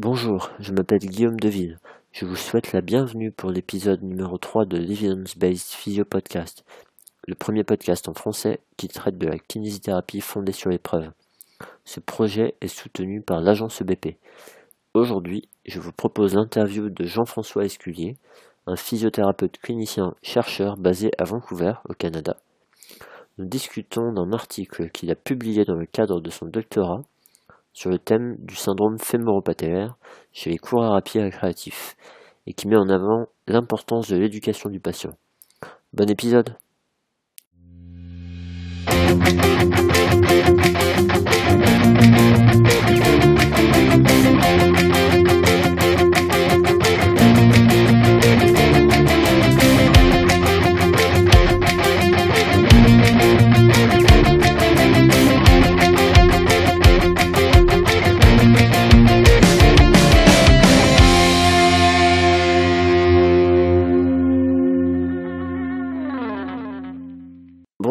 Bonjour, je m'appelle Guillaume Deville. Je vous souhaite la bienvenue pour l'épisode numéro 3 de l'Evidence Based Physio Podcast, le premier podcast en français qui traite de la kinésithérapie fondée sur l'épreuve. Ce projet est soutenu par l'agence EBP. Aujourd'hui, je vous propose l'interview de Jean-François Esculier, un physiothérapeute clinicien chercheur basé à Vancouver, au Canada. Nous discutons d'un article qu'il a publié dans le cadre de son doctorat sur le thème du syndrome fémoropatellaire chez les coureurs à pied récréatifs et qui met en avant l'importance de l'éducation du patient. Bon épisode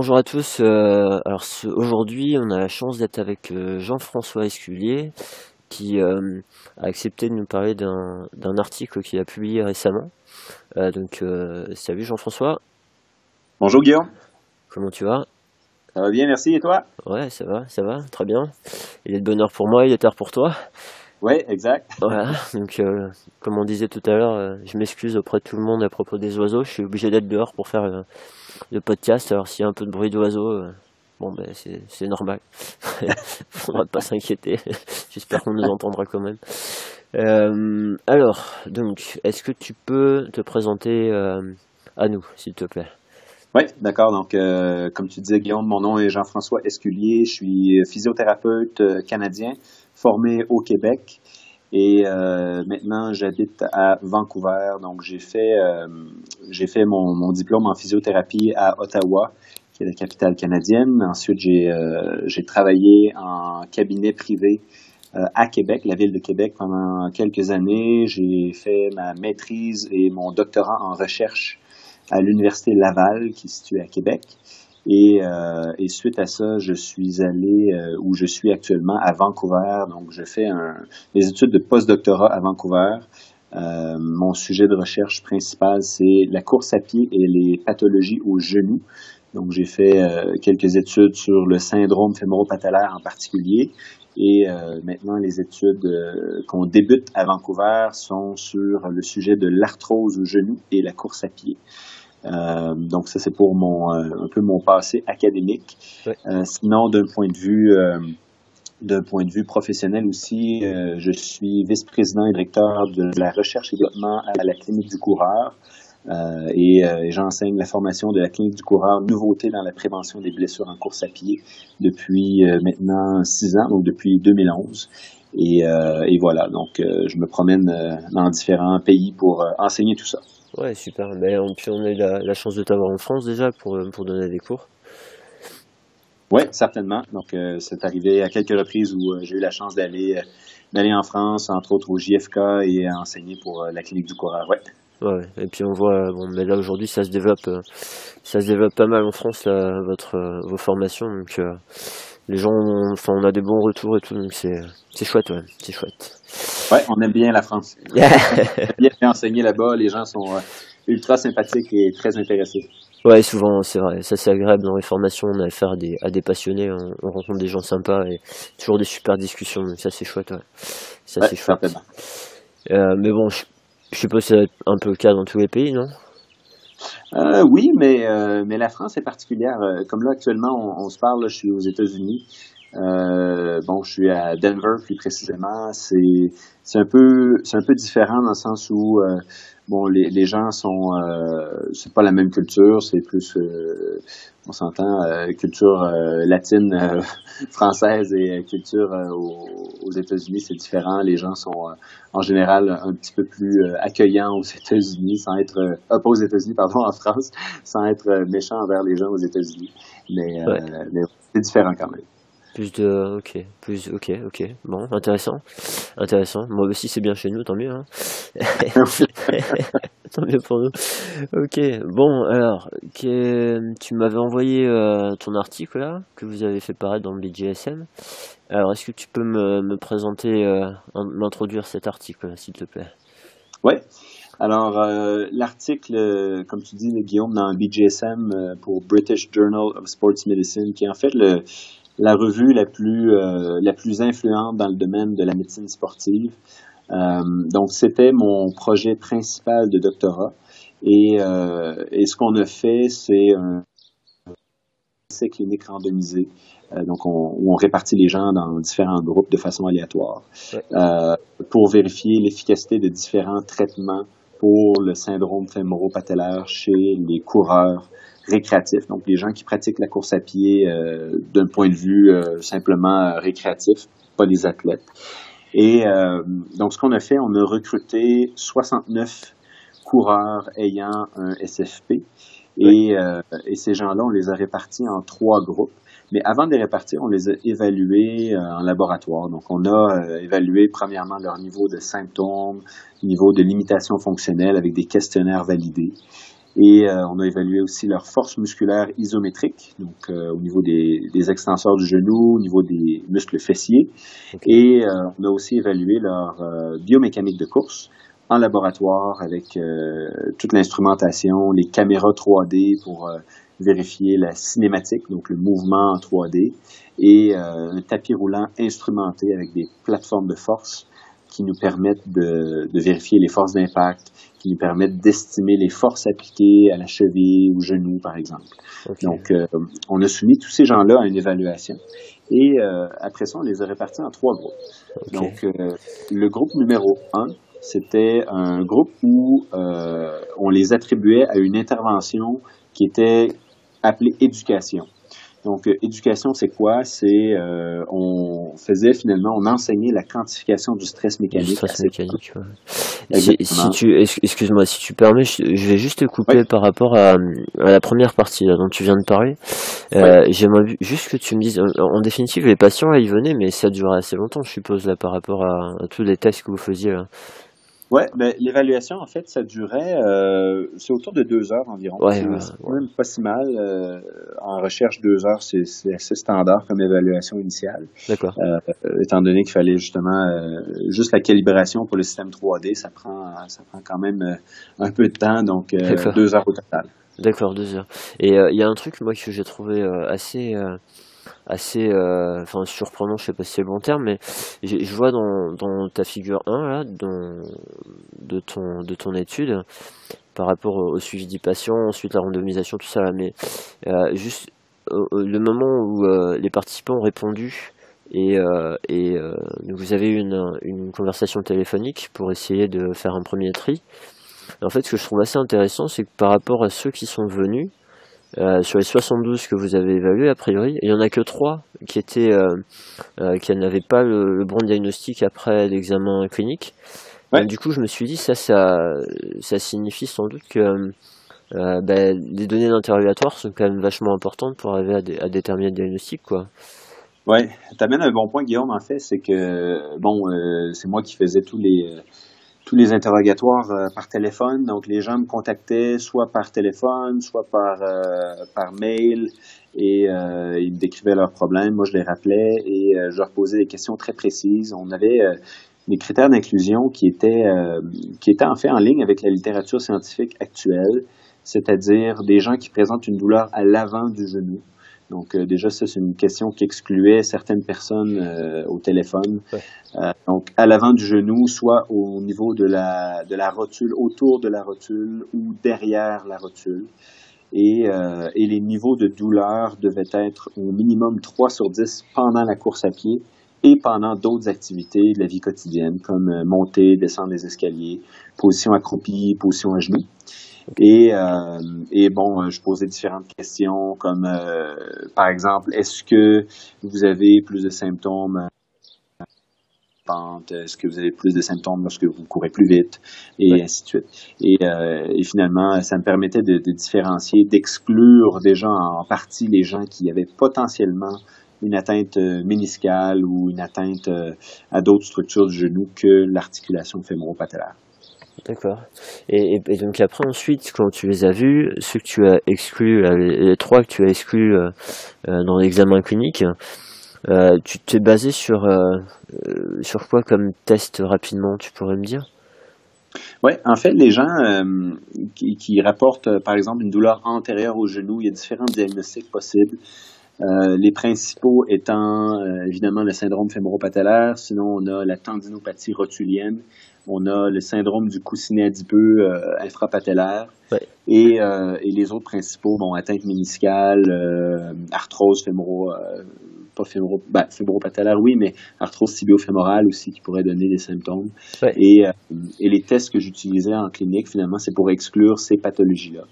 Bonjour à tous. Euh, alors aujourd'hui, on a la chance d'être avec euh, Jean-François Esculier qui euh, a accepté de nous parler d'un article qu'il a publié récemment. donc salut Jean-François. Bonjour Guillaume. Comment tu vas? Ça va bien, merci. Et toi? Ouais, ça va, ça va, très bien. Il est de bonne heure pour moi, il est tard pour toi. Oui, exact. Voilà, donc comme on disait tout à l'heure, je m'excuse auprès de tout le monde à propos des oiseaux. Je suis obligé d'être dehors pour faire le podcast. Alors s'il y a un peu de bruit d'oiseaux, euh, bon ben c'est normal. Faudra pas s'inquiéter. J'espère qu'on nous entendra quand même. Euh, alors, donc, est-ce que tu peux te présenter euh, à nous, s'il te plaît? Oui, d'accord. Donc, comme tu disais, Guillaume, mon nom est Jean-François Esculier. Je suis physiothérapeute canadien formé au Québec. Et euh, maintenant, j'habite à Vancouver. Donc, j'ai fait, euh, j'ai fait mon, diplôme en physiothérapie à Ottawa, qui est la capitale canadienne. Ensuite, j'ai, euh, j'ai travaillé en cabinet privé à Québec, la ville de Québec, pendant quelques années. J'ai fait ma maîtrise et mon doctorat en recherche à l'Université Laval, qui est située à Québec. Et, euh, et, suite à ça, je suis allé euh, où je suis actuellement à Vancouver. Donc, je fais un, des études de postdoctorat à Vancouver. Euh, mon sujet de recherche principal, c'est la course à pied et les pathologies au genou. Donc, j'ai fait euh, quelques études sur le syndrome fémoro-patellaire en particulier. Et euh, maintenant, les études qu'on débute à Vancouver sont sur le sujet de l'arthrose au genou et la course à pied. Euh, donc ça c'est pour mon euh, un peu mon passé académique. Euh, sinon d'un point de vue d'un point de vue professionnel aussi, je suis vice-président et directeur de la recherche et développement à la clinique du coureur. Euh, et, et j'enseigne la formation de la clinique du coureur, nouveauté dans la prévention des blessures en course à pied depuis maintenant six ans, donc depuis 2011. Et, et voilà, donc je me promène dans différents pays pour enseigner tout ça. Ouais, super. Mais on, puis on a eu la, chance de t'avoir en France déjà pour, euh, pour donner des cours. Oui, certainement. Donc, euh, c'est arrivé à quelques reprises où euh, j'ai eu la chance d'aller d'aller en France, entre autres au JFK et à enseigner pour la clinique du coureur. Ouais. Ouais, et puis on voit, bon, mais là aujourd'hui ça se développe, ça se développe pas mal en France là, votre vos formations, donc les gens, enfin on a des bons retours et tout, donc c'est c'est chouette, ouais, c'est chouette. Ouais, on aime bien la France. on aime bien enseigner là-bas. Les gens sont euh, ultra sympathiques et très intéressés. Ouais, souvent, c'est vrai. Ça, c'est agréable dans les formations. On a affaire à des, à des passionnés. On, rencontre des gens sympas et toujours des super discussions. Donc, ça, c'est chouette, ouais. Ça, c'est chouette. Euh, mais bon, je, je suppose que c'est un peu le cas dans tous les pays, non? Euh, oui, mais, euh, mais la France est particulière. Comme là, actuellement, on, on se parle, je suis aux États-Unis. Euh, bon, je suis à Denver plus précisément. C'est c'est un peu c'est un peu différent dans le sens où euh, bon les, les gens sont euh, c'est pas la même culture, c'est plus euh, on s'entend euh, culture latine française et culture aux, aux États-Unis c'est différent. Les gens sont en général un petit peu plus accueillants aux États-Unis sans être pas aux États-Unis pardon en France sans être méchants envers les gens aux États-Unis. Mais, mais c'est différent quand même. Plus de, ok, plus, ok, ok, bon, intéressant, intéressant. Moi aussi, c'est bien chez nous, tant mieux. Hein. tant mieux pour nous. Ok, bon, alors, tu m'avais envoyé euh, ton article là, que vous avez fait paraître dans le BGSM. Alors, est-ce que tu peux me, me présenter, euh, m'introduire cet article, s'il te plaît? Ouais. Alors, euh, l'article, comme tu dis, Guillaume, dans le BGSM pour British Journal of Sports Medicine, qui est en fait le la revue la plus, euh, la plus influente dans le domaine de la médecine sportive. Euh, donc, c'était mon projet principal de doctorat. Et, euh, et ce qu'on a fait, c'est un essai clinique randomisé. donc, on, où on répartit les gens dans différents groupes de façon aléatoire pour vérifier l'efficacité de différents traitements pour le syndrome fémoro-patellaire chez les coureurs récréatif, donc les gens qui pratiquent la course à pied euh, d'un point de vue euh, simplement récréatif, pas des athlètes. Et euh, donc ce qu'on a fait, on a recruté 69 coureurs ayant un SFP et, et ces gens-là, on les a répartis en trois groupes. Mais avant de les répartir, on les a évalués en laboratoire. Donc, on a évalué premièrement leur niveau de symptômes, niveau de limitation fonctionnelle avec des questionnaires validés. Et euh, on a évalué aussi leur force musculaire isométrique, donc euh, au niveau des, des, extenseurs du genou, au niveau des muscles fessiers. Et euh, on a aussi évalué leur biomécanique de course en laboratoire avec toute l'instrumentation, les caméras 3D pour vérifier la cinématique, donc le mouvement en 3D, et un tapis roulant instrumenté avec des plateformes de force qui nous permettent de, de vérifier les forces d'impact, qui permettent d'estimer les forces appliquées à la cheville ou genou, par exemple. Donc, euh, on a soumis tous ces gens-là à une évaluation. Et euh, après ça, on les a répartis en trois groupes. Donc, euh, le groupe numéro un, c'était un groupe où on les attribuait à une intervention qui était appelée éducation. Donc, euh, éducation, c'est quoi? C'est, euh, on faisait finalement, on enseignait la quantification du stress mécanique. Du stress mécanique, ouais. Si, tu, excuse-moi, si tu permets, je, vais juste te couper par rapport à, à, la première partie dont tu viens de parler. Euh, J'aimerais juste que tu me dises, en, définitive, les patients, là, ils venaient, mais ça durait assez longtemps, je suppose, là, par rapport à, à tous les tests que vous faisiez, là. Ouais, ben, l'évaluation, en fait, ça durait, euh, c'est autour de deux heures environ. c'est même pas si mal. Euh, en recherche, deux heures, c'est assez standard comme évaluation initiale. D'accord. Euh, étant donné qu'il fallait justement juste la calibration pour le système 3D, ça prend, ça prend quand même un peu de temps, donc deux heures au total. D'accord, deux heures. Et il y a un truc, moi, que j'ai trouvé assez assez euh, enfin surprenant, je sais pas si c'est le bon terme, mais je vois dans, dans ta figure 1 là, dans, de, ton, de ton étude, par rapport au, suivi des patients, ensuite la randomisation, tout ça, là, mais euh, juste le moment où euh, les participants ont répondu et, et vous avez eu une, une conversation téléphonique pour essayer de faire un premier tri. En fait, ce que je trouve assez intéressant, c'est que par rapport à ceux qui sont venus, euh, sur les 72 que vous avez évalués, a priori, il n'y en a que 3 qui étaient euh, euh, qui n'avaient pas le, bon diagnostic après l'examen clinique. du coup, je me suis dit ça, ça, ça signifie sans doute que ben, les données d'interrogatoire sont quand même vachement importantes pour arriver à, à déterminer le diagnostic, quoi. Ouais, amènes un bon point, Guillaume. En fait, c'est que bon, c'est moi qui faisais tous les tous les interrogatoires euh, par téléphone. Donc, les gens me contactaient soit par téléphone, soit par, euh, par mail et euh, ils me décrivaient leurs problèmes. Moi, je les rappelais et je leur posais des questions très précises. On avait des critères d'inclusion qui étaient, qui étaient en fait en ligne avec la littérature scientifique actuelle, c'est-à-dire des gens qui présentent une douleur à l'avant du genou. Donc euh, déjà, ça, c'est une question qui excluait certaines personnes euh, au téléphone. Euh, donc à l'avant du genou, soit au niveau de la, de la rotule, autour de la rotule ou derrière la rotule. Et, et les niveaux de douleur devaient être au minimum 3 sur 10 pendant la course à pied et pendant d'autres activités de la vie quotidienne, comme monter, descendre les escaliers, position accroupie, position à genoux. Et, euh, et bon, je posais différentes questions comme, euh, par exemple, est-ce que vous avez plus de symptômes est-ce que vous avez plus de symptômes lorsque vous courez plus vite, et ainsi de suite. Et, euh, et, finalement, ça me permettait de, de différencier, d'exclure déjà en partie les gens qui avaient potentiellement une atteinte méniscale ou une atteinte à d'autres structures du genou que l'articulation fémoro-patellaire. D'accord. Et, donc après ensuite, quand tu les as vus, ceux que tu as exclus, les, trois que tu as exclus dans l'examen clinique, tu t'es basé sur sur quoi comme test rapidement, tu pourrais me dire? Oui, en fait, les gens euh, qui, rapportent, euh, par exemple, une douleur antérieure au genou, il y a différents diagnostics possibles. Euh, les principaux étant évidemment le syndrome fémoro-patellaire, sinon on a la tendinopathie rotulienne, on a le syndrome du coussinet adipeux infrapatellaire et, et, les autres principaux, bon, atteinte méniscale, arthrose fémoro, pas fémoro, ben, fémoro-patellaire, oui, mais arthrose tibio-fémorale aussi qui pourrait donner des symptômes. Et, euh, et, les tests que j'utilisais en clinique, finalement, c'est pour exclure ces pathologies-là.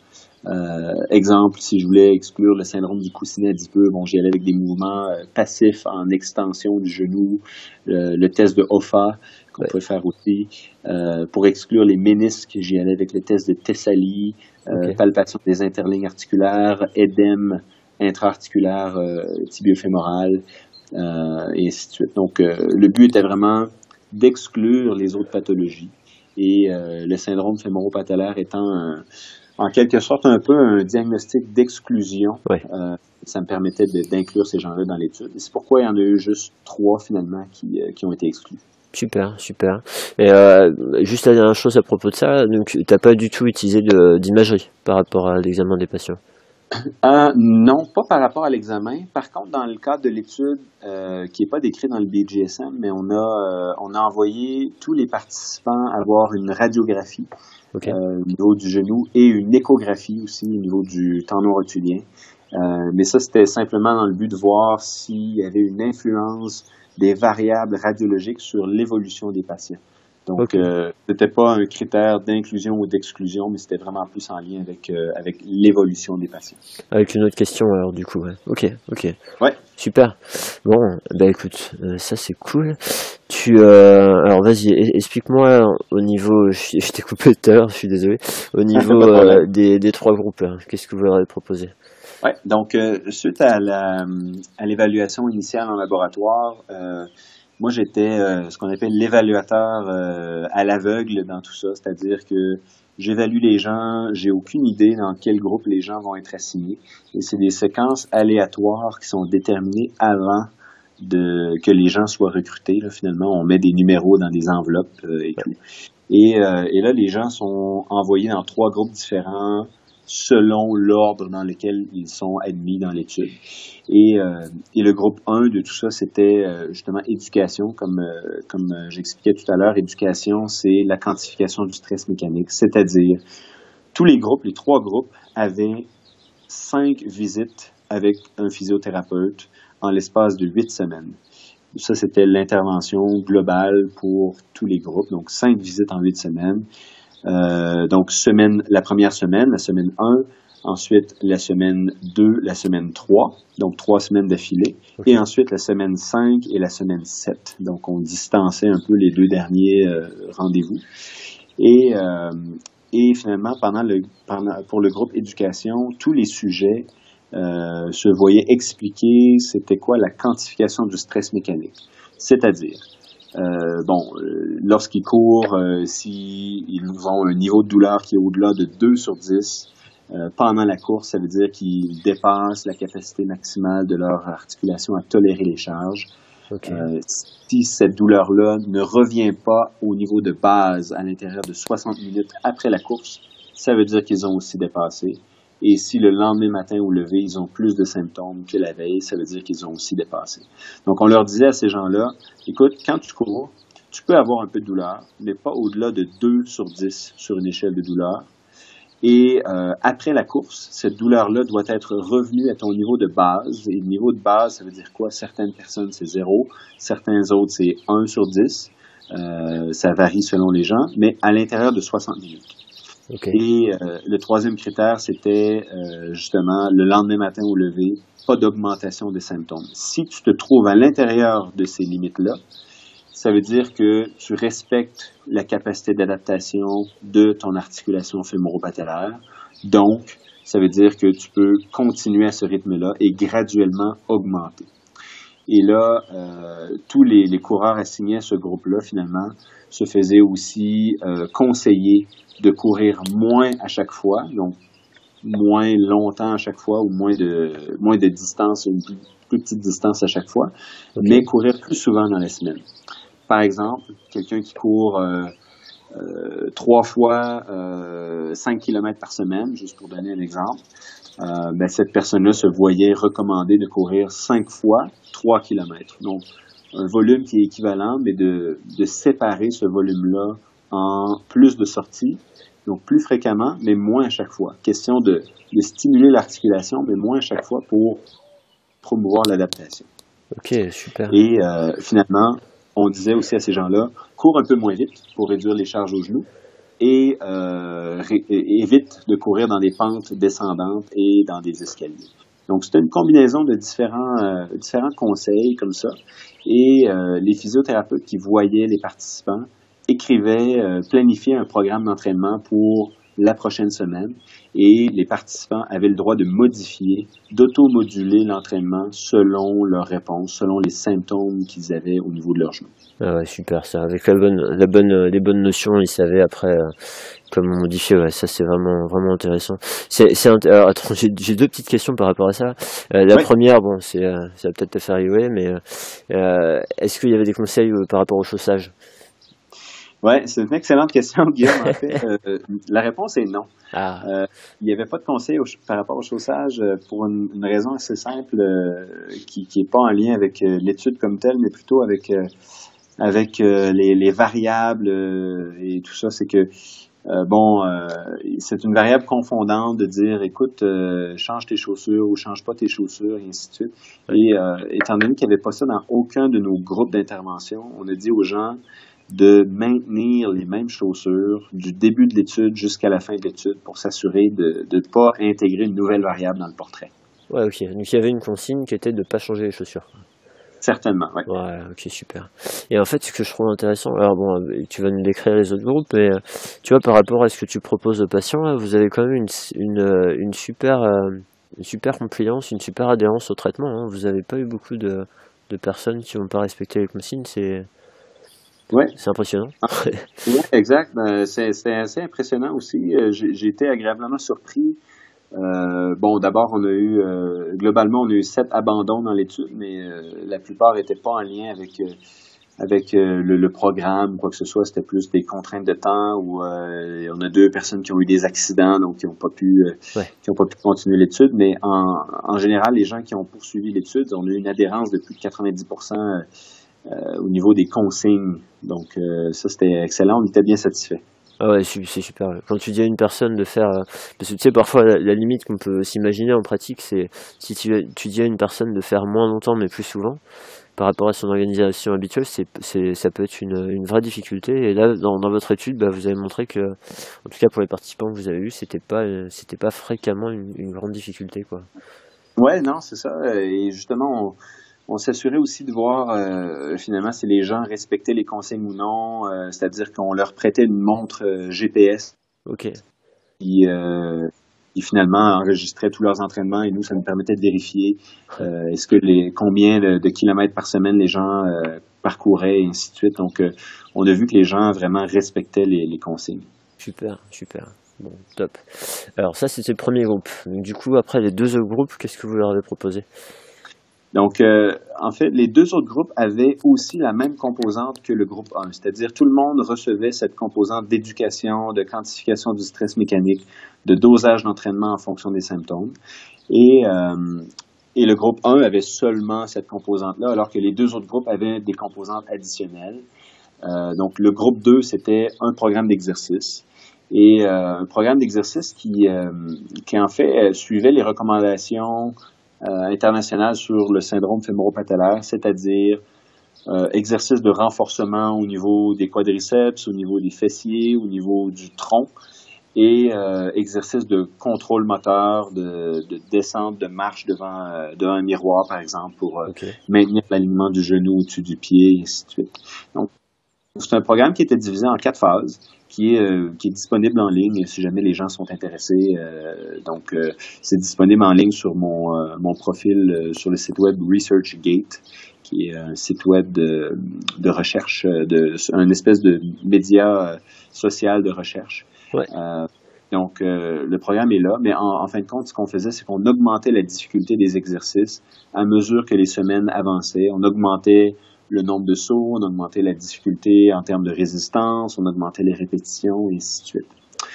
Euh, exemple, si je voulais exclure le syndrome du coussinet adipeux, bon, j'y allais avec des mouvements euh, passifs en extension du genou, le test de OFA qu'on peut faire aussi. Euh, pour exclure les ménisques, j'y allais avec le test de Thessalie, euh, palpation des interlignes articulaires, édème intra-articulaire, euh, tibiofémoral, euh, et ainsi de suite. Donc, euh, le but était vraiment d'exclure les autres pathologies et le syndrome fémoro-patellaire étant en quelque sorte un peu un diagnostic d'exclusion. ça me permettait d'inclure ces gens-là dans l'étude. C'est pourquoi il y en a eu juste trois finalement qui, qui ont été exclus. Super, super. Et juste la dernière chose à propos de ça, donc tu n'as pas du tout utilisé d'imagerie par rapport à l'examen des patients? Euh, non, pas par rapport à l'examen. Par contre, dans le cadre de l'étude euh, qui n'est pas décrite dans le BGSM, mais on a, euh, on a envoyé tous les participants avoir une radiographie au niveau du genou et une échographie aussi au niveau du tendon rotulien. mais ça, c'était simplement dans le but de voir s'il y avait une influence des variables radiologiques sur l'évolution des patients. Donc, euh, c'était pas un critère d'inclusion ou d'exclusion, mais c'était vraiment plus en lien avec, euh, avec l'évolution des patients. Avec une autre question, alors, du coup, ouais. Ok, ok. Ouais. Super. Bon, bah écoute, euh, ça c'est cool. Tu, alors vas-y, explique-moi au niveau, je, t'ai coupé tout à l'heure, je suis désolé, au niveau des, des trois groupes, hein. qu'est-ce que vous leur avez proposé? Ouais, donc suite à l'évaluation initiale en laboratoire, moi, j'étais euh, ce qu'on appelle l'évaluateur euh, à l'aveugle dans tout ça, c'est-à-dire que j'évalue les gens, j'ai aucune idée dans quel groupe les gens vont être assignés. Et c'est des séquences aléatoires qui sont déterminées avant de que les gens soient recrutés. finalement, on met des numéros dans des enveloppes euh, et tout. Et, et là, les gens sont envoyés dans trois groupes différents selon l'ordre dans lequel ils sont admis dans l'étude. Et, euh, et, le groupe 1 de tout ça, c'était euh, justement éducation, comme, euh, comme j'expliquais tout à l'heure. Éducation, c'est la quantification du stress mécanique, c'est-à-dire tous les groupes, les trois groupes, avaient cinq visites avec un physiothérapeute en l'espace de huit semaines. Ça, c'était l'intervention globale pour tous les groupes, donc cinq visites en huit semaines. Euh, donc, semaine, la première semaine, la semaine 1, ensuite la semaine 2, la semaine 3, donc trois semaines d'affilée, et ensuite la semaine 5 et la semaine 7. Donc, on distançait un peu les deux derniers euh, rendez-vous. Et, euh, et finalement, pendant le, pendant, pour le groupe éducation, tous les sujets euh, se voyaient expliquer c'était quoi la quantification du stress mécanique. C'est-à-dire, euh, bon, euh, lorsqu'ils courent, euh, s'ils ont un niveau de douleur qui est au-delà de 2 sur 10, euh, pendant la course, ça veut dire qu'ils dépassent la capacité maximale de leur articulation à tolérer les charges. si cette douleur-là ne revient pas au niveau de base à l'intérieur de 60 minutes après la course, ça veut dire qu'ils ont aussi dépassé. Et si le lendemain matin ou levé, ils ont plus de symptômes que la veille, ça veut dire qu'ils ont aussi dépassé. Donc, on leur disait à ces gens-là, écoute, quand tu cours, tu peux avoir un peu de douleur, mais pas au-delà de 2 sur 10 sur une échelle de douleur. Et euh, après la course, cette douleur-là doit être revenue à ton niveau de base. Et le niveau de base, ça veut dire quoi? Certaines personnes, c'est 0. Certains autres, c'est 1 sur 10. Euh, ça varie selon les gens, mais à l'intérieur de 60 minutes. Et euh, le troisième critère, c'était euh, justement le lendemain matin au lever, pas d'augmentation des symptômes. Si tu te trouves à l'intérieur de ces limites-là, ça veut dire que tu respectes la capacité d'adaptation de ton articulation fémoro-patellaire. Donc, ça veut dire que tu peux continuer à ce rythme-là et graduellement augmenter. Et là, tous les, les, coureurs assignés à ce groupe-là, finalement, se faisaient aussi conseiller de courir moins à chaque fois, donc moins longtemps à chaque fois ou moins de moins de distance ou une plus, petite distance à chaque fois, mais courir plus souvent dans la semaine. Par exemple, quelqu'un qui court euh, euh, trois fois euh, 5 km par semaine, juste pour donner un exemple, euh, ben, cette personne-là se voyait recommander de courir cinq fois 3 km. Donc, un volume qui est équivalent, mais de, de séparer ce volume-là en plus de sorties donc plus fréquemment, mais moins à chaque fois. Question de, de stimuler l'articulation, mais moins à chaque fois pour promouvoir l'adaptation. Ok, super. Et euh, finalement, on disait aussi à ces gens-là, cours un peu moins vite pour réduire les charges aux genoux et euh, évite de courir dans des pentes descendantes et dans des escaliers. Donc, c'était une combinaison de différents, euh, différents conseils comme ça. Et euh, les physiothérapeutes qui voyaient les participants écrivait, euh, planifiait un programme d'entraînement pour la prochaine semaine et les participants avaient le droit de modifier, d'automoduler l'entraînement selon leurs réponses, selon les symptômes qu'ils avaient au niveau de leur genou. Ah ouais, super, ça. Avec la bonne, la bonne, les bonnes notions, ils savaient après euh, comment modifier. Ouais, ça c'est vraiment, vraiment intéressant. C'est, j'ai deux petites questions par rapport à ça. Euh, la première, bon, c'est, euh, ça va peut-être te faire rigoler, mais est-ce qu'il y avait des conseils par rapport au chaussage? Oui, c'est une excellente question, Guillaume. En fait, euh, la réponse est non. Ah. Euh, il n'y avait pas de conseil par rapport au chaussage euh, pour une, raison assez simple qui n'est pas en lien avec l'étude comme telle, mais plutôt avec avec les, les, variables et tout ça. C'est que bon, c'est une variable confondante de dire, écoute, change tes chaussures ou change pas tes chaussures et ainsi de suite. Et étant donné qu'il n'y avait pas ça dans aucun de nos groupes d'intervention, on a dit aux gens de maintenir les mêmes chaussures du début de l'étude jusqu'à la fin de l'étude pour s'assurer de ne pas intégrer une nouvelle variable dans le portrait. Ouais, ok. Donc il y avait une consigne qui était de ne pas changer les chaussures. Certainement, oui. Ouais, ok, super. Et en fait, ce que je trouve intéressant, alors bon, tu vas nous décrire les autres groupes, mais tu vois, par rapport à ce que tu proposes aux patients, vous avez quand même une, une, une super, euh, une super compliance, une super adhérence au traitement. Hein. Vous n'avez pas eu beaucoup de, de personnes qui n'ont pas respecté les consignes, c'est Ouais. C'est impressionnant. Ah, exact. Ben, c'est assez impressionnant aussi. Euh, j'ai été agréablement surpris. Euh, bon, d'abord, on a eu, euh, globalement, on a eu sept abandons dans l'étude, mais la plupart n'étaient pas en lien avec avec le, programme, quoi que ce soit. C'était plus des contraintes de temps où on a deux personnes qui ont eu des accidents, donc qui n'ont pas pu qui ont pas pu continuer l'étude. Mais en, en général, les gens qui ont poursuivi l'étude, on a eu une adhérence de plus de 90 euh, au niveau des consignes. Donc euh, ça, c'était excellent. On était bien satisfait. Ah ouais, c'est super. Quand tu dis à une personne de faire, euh, parce que tu sais parfois la, limite qu'on peut s'imaginer en pratique, c'est si tu, tu dis à une personne de faire moins longtemps mais plus souvent, par rapport à son organisation habituelle, c'est, c'est, ça peut être une, une, vraie difficulté. Et là, dans, dans votre étude, bah, vous avez montré que, en tout cas pour les participants que vous avez eus, c'était pas, c'était pas fréquemment une, une, grande difficulté, quoi. Ouais, non, c'est ça. Et justement, on, on s'assurait aussi de voir euh, finalement si les gens respectaient les consignes ou non, euh, c'est-à-dire qu'on leur prêtait une montre euh, GPS qui, finalement enregistrait tous leurs entraînements et nous, ça nous permettait de vérifier est-ce que les combien de, kilomètres par semaine les gens parcouraient et ainsi de suite. Donc, on a vu que les gens vraiment respectaient les, les consignes. Super, super. Bon, top. Alors ça, c'était le premier groupe. Donc, du coup, après les deux autres groupes, qu'est-ce que vous leur avez proposé? Donc, euh, en fait, les deux autres groupes avaient aussi la même composante que le groupe 1, c'est-à-dire tout le monde recevait cette composante d'éducation, de quantification du stress mécanique, de dosage d'entraînement en fonction des symptômes. Et, euh, et le groupe 1 avait seulement cette composante-là, alors que les deux autres groupes avaient des composantes additionnelles. Euh, donc, le groupe 2, c'était un programme d'exercice et euh, un programme d'exercice qui, euh, qui, en fait, suivait les recommandations euh, international sur le syndrome fémoro-patellaire, c'est-à-dire euh, exercice de renforcement au niveau des quadriceps, au niveau des fessiers, au niveau du tronc, et euh, exercice de contrôle moteur, de, de descente, de marche devant, euh, devant un miroir, par exemple, pour euh, maintenir l'alignement du genou au-dessus du pied, et ainsi de suite. Donc, c'est un programme qui était divisé en quatre phases qui est, euh, qui est disponible en ligne si jamais les gens sont intéressés. Euh, donc, euh, c'est disponible en ligne sur mon, mon profil sur le site web ResearchGate. qui est un site web de, de recherche, de, un espèce de média social de recherche. Ouais. donc, le programme est là, mais en, en fin de compte, ce qu'on faisait, c'est qu'on augmentait la difficulté des exercices à mesure que les semaines avançaient. On augmentait le nombre de sauts, on augmentait la difficulté en termes de résistance, on augmentait les répétitions, et ainsi de suite.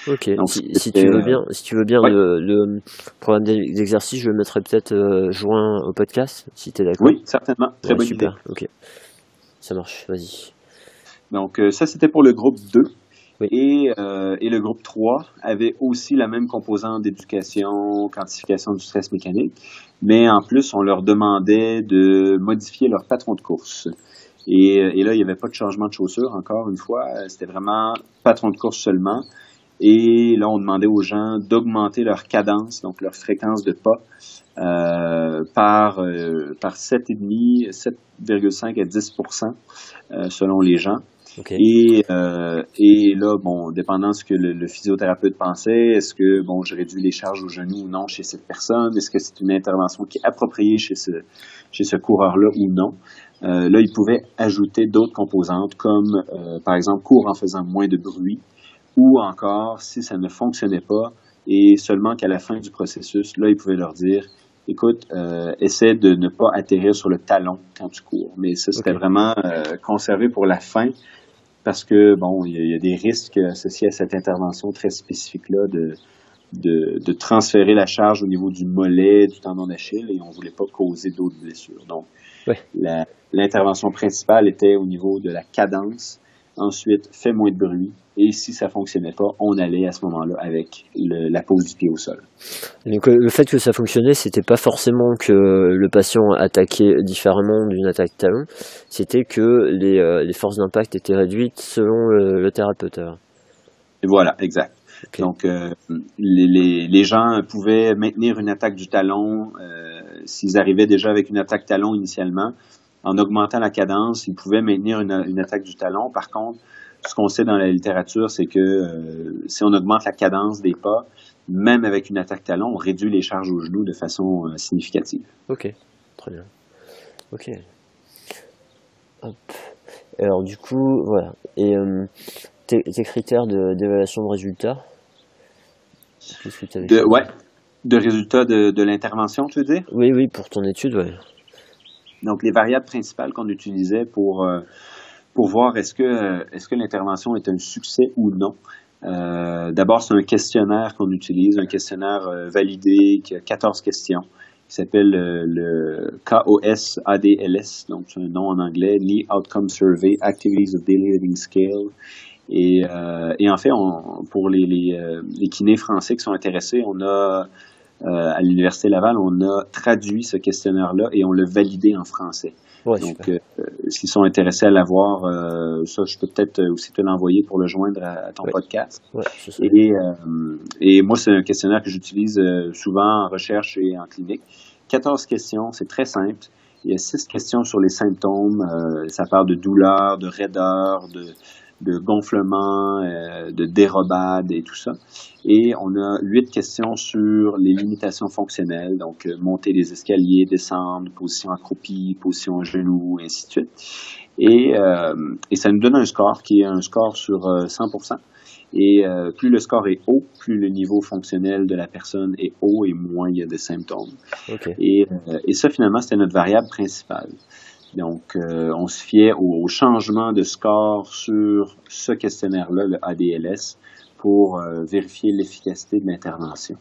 Ok, si, tu veux bien, si tu veux bien le, programme d'exercice, je le mettrai peut-être euh, joint au podcast, si tu es d'accord. Oui, certainement. Très bonne super. Ok, ça marche, vas-y. Donc euh, ça, c'était pour le groupe 2. Et, euh, et, le groupe 3 avait aussi la même composante d'éducation, quantification du stress mécanique, mais en plus, on leur demandait de modifier leur patron de course. Et, et là, il n'y avait pas de changement de chaussures, encore une fois, c'était vraiment patron de course seulement. Et là, on demandait aux gens d'augmenter leur cadence, donc leur fréquence de pas, euh, par, euh, par 7,5, 7,5 à 10% euh, selon les gens. Et, euh, et là, bon, dépendant de ce que le, physiothérapeute pensait, est-ce que bon, je réduis les charges au genou ou non chez cette personne, est-ce que c'est une intervention qui est appropriée chez ce, chez ce coureur-là ou non? Euh, là, il pouvait ajouter d'autres composantes comme, euh, par exemple, cours en faisant moins de bruit, ou encore, si ça ne fonctionnait pas, et seulement qu'à la fin du processus, là, il pouvait leur dire, écoute, euh, essaie de ne pas atterrir sur le talon quand tu cours. Mais ça, c'était vraiment euh, conservé pour la fin parce que, bon, il y, a des risques associés à cette intervention très spécifique-là de, de, de, transférer la charge au niveau du mollet, du tendon d'Achille, et on ne voulait pas causer d'autres blessures. Donc, l'intervention principale était au niveau de la cadence. Ensuite, fais moins de bruit. Et si ça fonctionnait pas, on allait à ce moment-là avec la pose du pied au sol. Donc le fait que ça fonctionnait, c'était pas forcément que le patient attaquait différemment d'une attaque talon, c'était que les, euh, forces d'impact étaient réduites selon le, thérapeute. Et voilà, exact. Donc euh, les, les, gens pouvaient maintenir une attaque du talon euh, s'ils arrivaient déjà avec une attaque talon initialement. En augmentant la cadence, ils pouvaient maintenir une, une attaque du talon. Par contre, ce qu'on sait dans la littérature, c'est que euh, si on augmente la cadence des pas, même avec une attaque talon, on réduit les charges au genou de façon euh, significative. Ok, très bien. Ok. Alors du coup, voilà. Et euh, tes, critères d'évaluation de, résultats? De, Ouais, de résultats de, de l'intervention, tu veux dire? Oui, oui, pour ton étude, ouais. Donc les variables principales qu'on utilisait pour pour voir est-ce que, est-ce que l'intervention est un succès ou non. Euh, d'abord, c'est un questionnaire qu'on utilise, un questionnaire euh, validé qui a 14 questions, qui s'appelle euh, le KOS-ADLS, donc c'est un nom en anglais, Knee Outcome Survey, Activities of Daily Living Scale. Et, et en fait, on, pour les, les, les, kinés français qui sont intéressés, on a à l'Université Laval, on a traduit ce questionnaire-là et on l'a validé en français. Donc, euh, s'ils sont intéressés à l'avoir, euh, ça, je peux peut-être aussi te l'envoyer pour le joindre à, ton podcast. et, euh, et moi, c'est un questionnaire que j'utilise souvent en recherche et en clinique. 14 questions, c'est très simple. Il y a 6 questions sur les symptômes. ça parle de douleur, de raideur, de, de gonflement, euh, de dérobade et tout ça. Et on a huit questions sur les limitations fonctionnelles, donc euh, monter les escaliers, descendre, position accroupie, position genou, et ainsi de suite. Et, euh, et ça nous donne un score qui est un score sur 100%. Et plus le score est haut, plus le niveau fonctionnel de la personne est haut et moins il y a de symptômes. Et, et ça, finalement, c'était notre variable principale. Donc, euh, on se fiait au, changement de score sur ce questionnaire-là, le ADLS, pour euh, vérifier l'efficacité de l'intervention.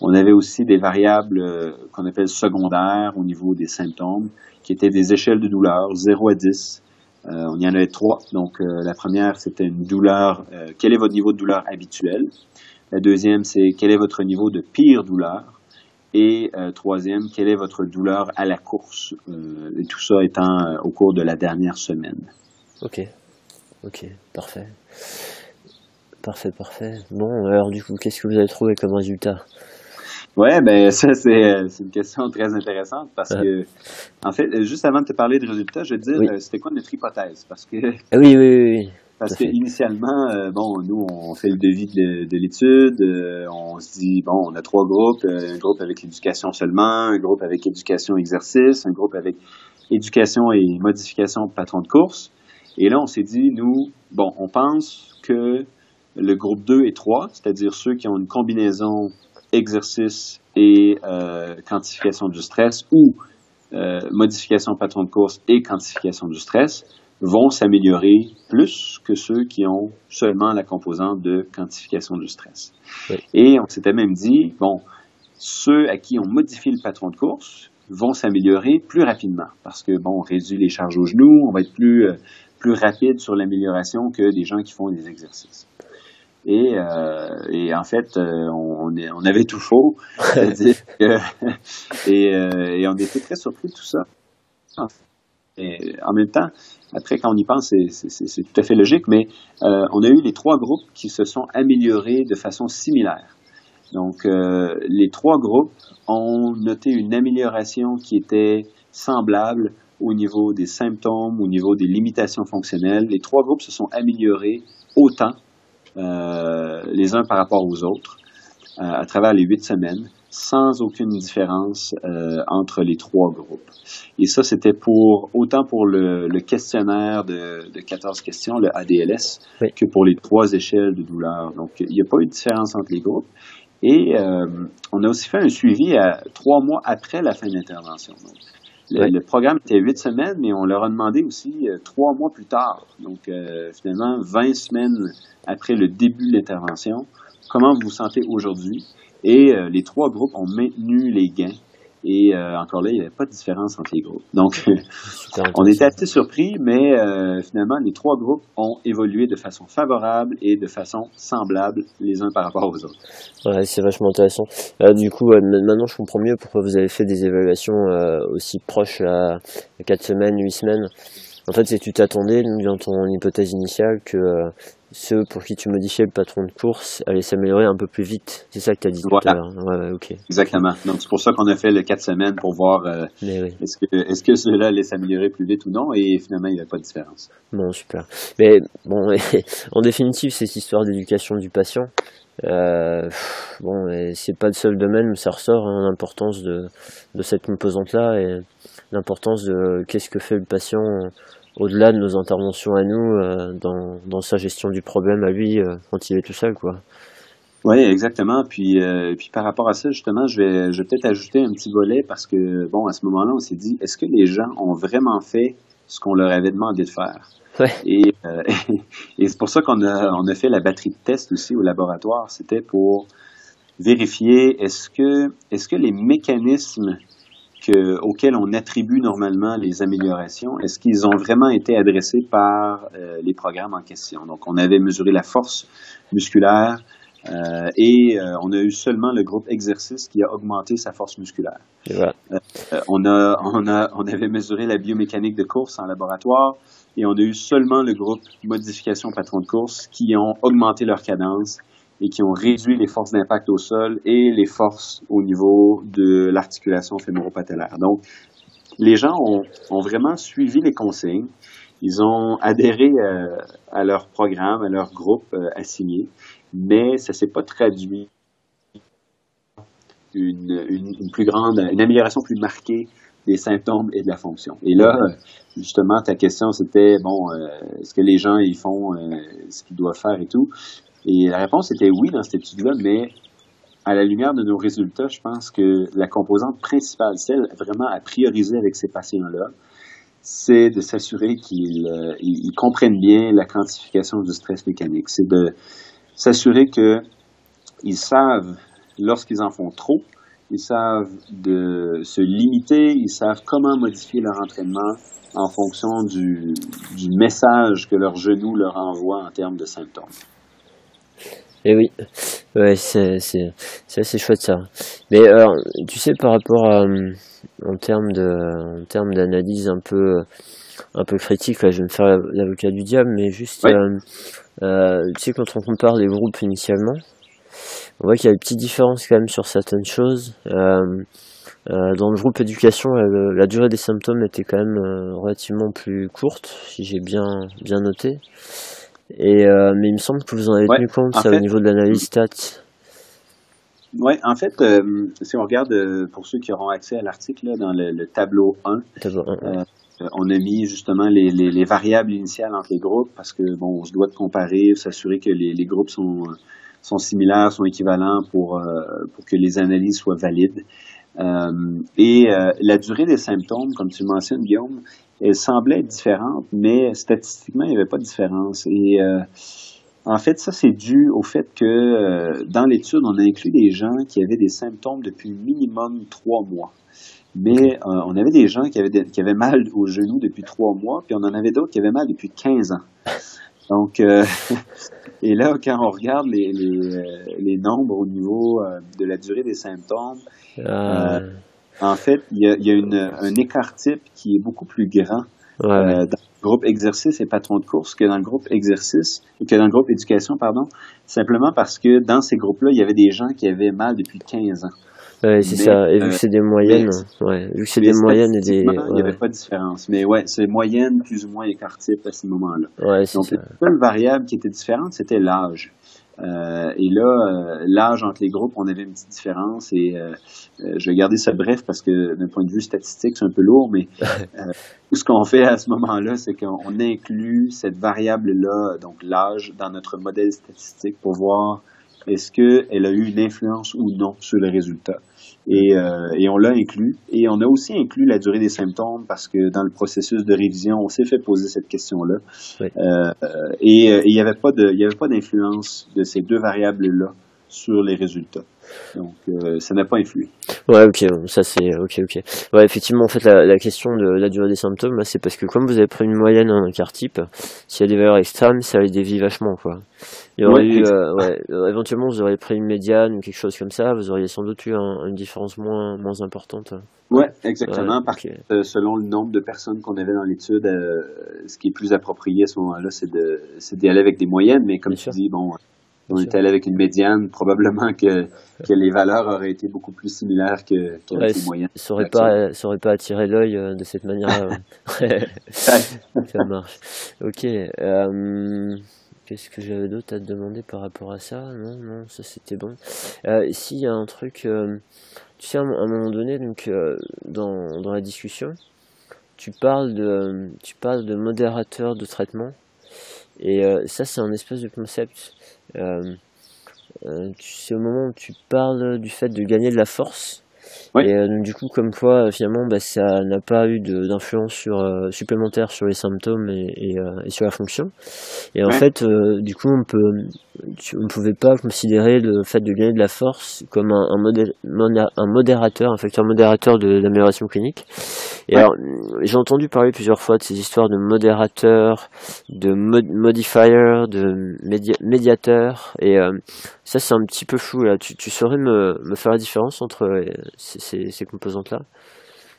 On avait aussi des variables euh, qu'on appelle secondaires au niveau des symptômes, qui étaient des échelles de douleur, 0 à 10. on y en avait trois. Donc, la première, c'était une douleur, quel est votre niveau de douleur habituel? La deuxième, c'est quel est votre niveau de pire douleur? Et euh, troisième, quelle est votre douleur à la course? Euh, et tout ça étant euh, au cours de la dernière semaine? Ok, ok, parfait. Parfait, parfait. Bon, alors du coup, qu'est-ce que vous avez trouvé comme résultat? Ouais, ben ça c'est une question très intéressante parce que en fait, juste avant de te parler de résultats, je vais te dire c'était quoi notre hypothèse? Parce que ah oui, oui, oui. Parce qu'initialement, euh, bon, nous, on fait le devis de, l'étude, euh, on se dit, bon, on a trois groupes, euh, un groupe avec éducation seulement, un groupe avec éducation exercice, un groupe avec éducation et modification de patron de course. Et là, on s'est dit, nous, bon, on pense que le groupe 2 et 3, c'est-à-dire ceux qui ont une combinaison exercice et euh, quantification du stress ou euh, modification patron de course et quantification du stress, vont s'améliorer plus que ceux qui ont seulement la composante de quantification du stress. Et on s'était même dit, bon, ceux à qui on modifie le patron de course vont s'améliorer plus rapidement parce que, bon, on réduit les charges aux genoux, on va être plus, euh, plus rapide sur l'amélioration que des gens qui font des exercices. Et, euh, et en fait, euh, on, on, avait tout faux. et, euh, et on était très surpris de tout ça. En même temps, après, quand on y pense, c'est tout à fait logique, mais euh, on a eu les trois groupes qui se sont améliorés de façon similaire. Donc, euh, les trois groupes ont noté une amélioration qui était semblable au niveau des symptômes, au niveau des limitations fonctionnelles. Les trois groupes se sont améliorés autant euh, les uns par rapport aux autres à travers les huit semaines sans aucune différence euh, entre les trois groupes. Et ça, c'était pour autant pour le, le questionnaire de, de, 14 questions, le ADLS, oui. que pour les trois échelles de douleur. Donc, il n'y a pas eu de différence entre les groupes. Et euh, on a aussi fait un suivi à trois mois après la fin de l'intervention. Le, oui. le, programme était huit semaines, mais on leur a demandé aussi euh, trois mois plus tard. Donc, euh, finalement, 20 semaines après le début de l'intervention, comment vous vous sentez aujourd'hui? Et euh, les trois groupes ont maintenu les gains. Et euh, encore là, il n'y avait pas de différence entre les groupes. Donc, on était assez surpris, mais euh, finalement, les trois groupes ont évolué de façon favorable et de façon semblable les uns par rapport aux autres. Ouais, c'est vachement intéressant. Euh, du coup, maintenant, je comprends mieux pourquoi vous avez fait des évaluations aussi proches à 4 semaines, 8 semaines. En fait, c'est tu t'attendais, dans ton hypothèse initiale, que ceux pour qui tu modifiais le patron de course allaient s'améliorer un peu plus vite. C'est ça que tu as dit voilà. tout à l'heure. Ouais, ouais, okay. Exactement. Donc, c'est pour ça qu'on a fait le 4 semaines pour voir euh, oui. est-ce que, est-ce que ceux-là allaient s'améliorer plus vite ou non. Et finalement, il n'y avait pas de différence. Bon, super. Mais bon, en définitive, cette histoire d'éducation du patient. Euh, bon, c'est pas le seul domaine où ça ressort hein, l'importance de, de cette composante-là et l'importance de qu'est-ce que fait le patient au-delà de nos interventions à nous euh, dans, dans, sa gestion du problème à lui euh, quand il est tout seul quoi. Oui, exactement. Puis, euh, puis par rapport à ça, justement, je vais, je vais peut-être ajouter un petit volet parce que, bon, à ce moment-là, on s'est dit, est-ce que les gens ont vraiment fait ce qu'on leur avait demandé de faire? Ouais. Et, euh, et c'est pour ça qu'on a, on a fait la batterie de tests aussi au laboratoire. C'était pour vérifier est-ce que, est-ce que les mécanismes que, auxquels on attribue normalement les améliorations, est-ce qu'ils ont vraiment été adressés par euh, les programmes en question? Donc, on avait mesuré la force musculaire euh, et euh, on a eu seulement le groupe exercice qui a augmenté sa force musculaire. On, a, on, a, on avait mesuré la biomécanique de course en laboratoire et on a eu seulement le groupe modification patron de course qui ont augmenté leur cadence et qui ont réduit les forces d'impact au sol et les forces au niveau de l'articulation fémoro-patellaire. Donc, les gens ont, vraiment suivi les consignes. Ils ont adhéré euh, à leur programme, à leur groupe euh, assigné, mais ça s'est pas traduit une, une, une, plus grande, une amélioration plus marquée des symptômes et de la fonction. Et là, justement, ta question c'était bon, euh, est-ce que les gens ils font ce qu'ils doivent faire et tout? Et la réponse était oui dans cette étude-là, mais à la lumière de nos résultats, je pense que la composante principale, celle vraiment à prioriser avec ces patients-là, c'est de s'assurer qu'ils euh, comprennent bien la quantification du stress mécanique. C'est de s'assurer qu'ils savent lorsqu'ils en font trop, ils savent de se limiter, ils savent comment modifier leur entraînement en fonction du message que leur genou leur envoie en termes de symptômes. Et oui, ouais, c'est c'est c'est assez chouette ça. Mais alors, tu sais par rapport à en termes de en termes d'analyse un peu un peu critique, là, je vais me faire l'avocat du diable, mais juste ouais. euh, euh, tu sais quand on compare les groupes initialement, on voit qu'il y a des petites différences quand même sur certaines choses. Euh, euh, dans le groupe éducation, la, la, durée des symptômes était quand même euh, relativement plus courte, si j'ai bien bien noté. Et euh, mais il me semble que vous en avez ouais, tenu compte ça, fait, au niveau de l'analyse stats. Oui, en fait, euh, si on regarde, euh, pour ceux qui auront accès à l'article, dans le, tableau 1, on a mis justement les, les, variables initiales entre les groupes parce que, bon, on se doit de comparer, s'assurer que les, les, groupes sont, sont similaires, sont équivalents pour, pour que les analyses soient valides. et la durée des symptômes, comme tu le mentionnes, Guillaume, elle semblait être différente, mais statistiquement, il n'y avait pas de différence. Et en fait, ça, c'est dû au fait que euh, dans l'étude, on a inclus des gens qui avaient des symptômes depuis minimum trois mois. Mais euh, on avait des gens qui avaient, qui avaient mal au genou depuis trois mois, puis on en avait d'autres qui avaient mal depuis 15 ans. Donc, euh, et là, quand on regarde les, les, nombres au niveau de la durée des symptômes, en fait, il y a, y a une, un écart type qui est beaucoup plus grand dans le groupe exercice et patron de course que dans le groupe exercice, que dans le groupe éducation, pardon, simplement parce que dans ces groupes-là, il y avait des gens qui avaient mal depuis 15 ans. Ouais, c'est ça. Et vu que c'est des moyennes, ouais, vu que c'est des moyennes et des. Il n'y avait pas de différence. Mais ouais, c'est moyenne plus ou moins écart type à ce moment-là. Ouais, Donc, la seule variable qui était différente, c'était l'âge. Euh, et là, euh, l'âge entre les groupes, on avait une petite différence. Et euh, je vais garder ça bref parce que d'un point de vue statistique, c'est un peu lourd, mais ce qu'on fait à ce moment-là, c'est qu'on inclut cette variable-là, donc l'âge, dans notre modèle statistique pour voir est-ce qu'elle a eu une influence ou non sur le résultat. Et, euh, et on l'a inclus. Et on a aussi inclus la durée des symptômes parce que dans le processus de révision, on s'est fait poser cette question-là. Euh, et euh, il n'y avait pas de, d'influence de ces deux variables-là sur les résultats. Donc, euh, ça n'a pas influé. Ouais, ok, ça c'est ok, ok. Ouais, effectivement, en fait, la, la question de la durée des symptômes, c'est parce que comme vous avez pris une moyenne en quart type, s'il y a des valeurs extrêmes, ça les dévie vachement, quoi. Il y aurait eu, euh, ouais, euh, éventuellement, vous auriez pris une médiane ou quelque chose comme ça, vous auriez sans doute eu une différence moins, moins importante. Ouais, exactement. parce que selon le nombre de personnes qu'on avait dans l'étude, ce qui est plus approprié à ce moment-là, c'est de, c'est d'y aller avec des moyennes, mais comme tu dis, bon, on était allé avec une médiane, probablement que, que les valeurs auraient été beaucoup plus similaires que, que ouais, les moyennes. Ça n'aurait pas, ça aurait pas attiré l'œil euh, de cette manière-là. ça marche. Ok. Euh, Qu'est-ce que j'avais d'autre à te demander par rapport à ça? Non, non, ça c'était bon. Euh, ici, il y a un truc. Euh, tu sais, à un moment donné, donc, euh, dans, dans la discussion, tu parles de, tu parles de modérateur de traitement. Et ça, c'est un espèce de concept euh, euh, c'est au moment où tu parles du fait de gagner de la force. Et euh, du coup, comme quoi, finalement, bah, ça n'a pas eu d'influence sur, supplémentaire sur les symptômes et, et, et, sur la fonction. Et en fait, du coup, on peut, on ne pouvait pas considérer le fait de gagner de la force comme un, un, un modérateur, un facteur modérateur de l'amélioration clinique. Et alors, j'ai entendu parler plusieurs fois de ces histoires de modérateurs, de modifier, de médiateur, et euh, ça c'est un petit peu flou là. Tu, tu saurais me, me, faire la différence entre euh, ces, ces, ces composantes-là?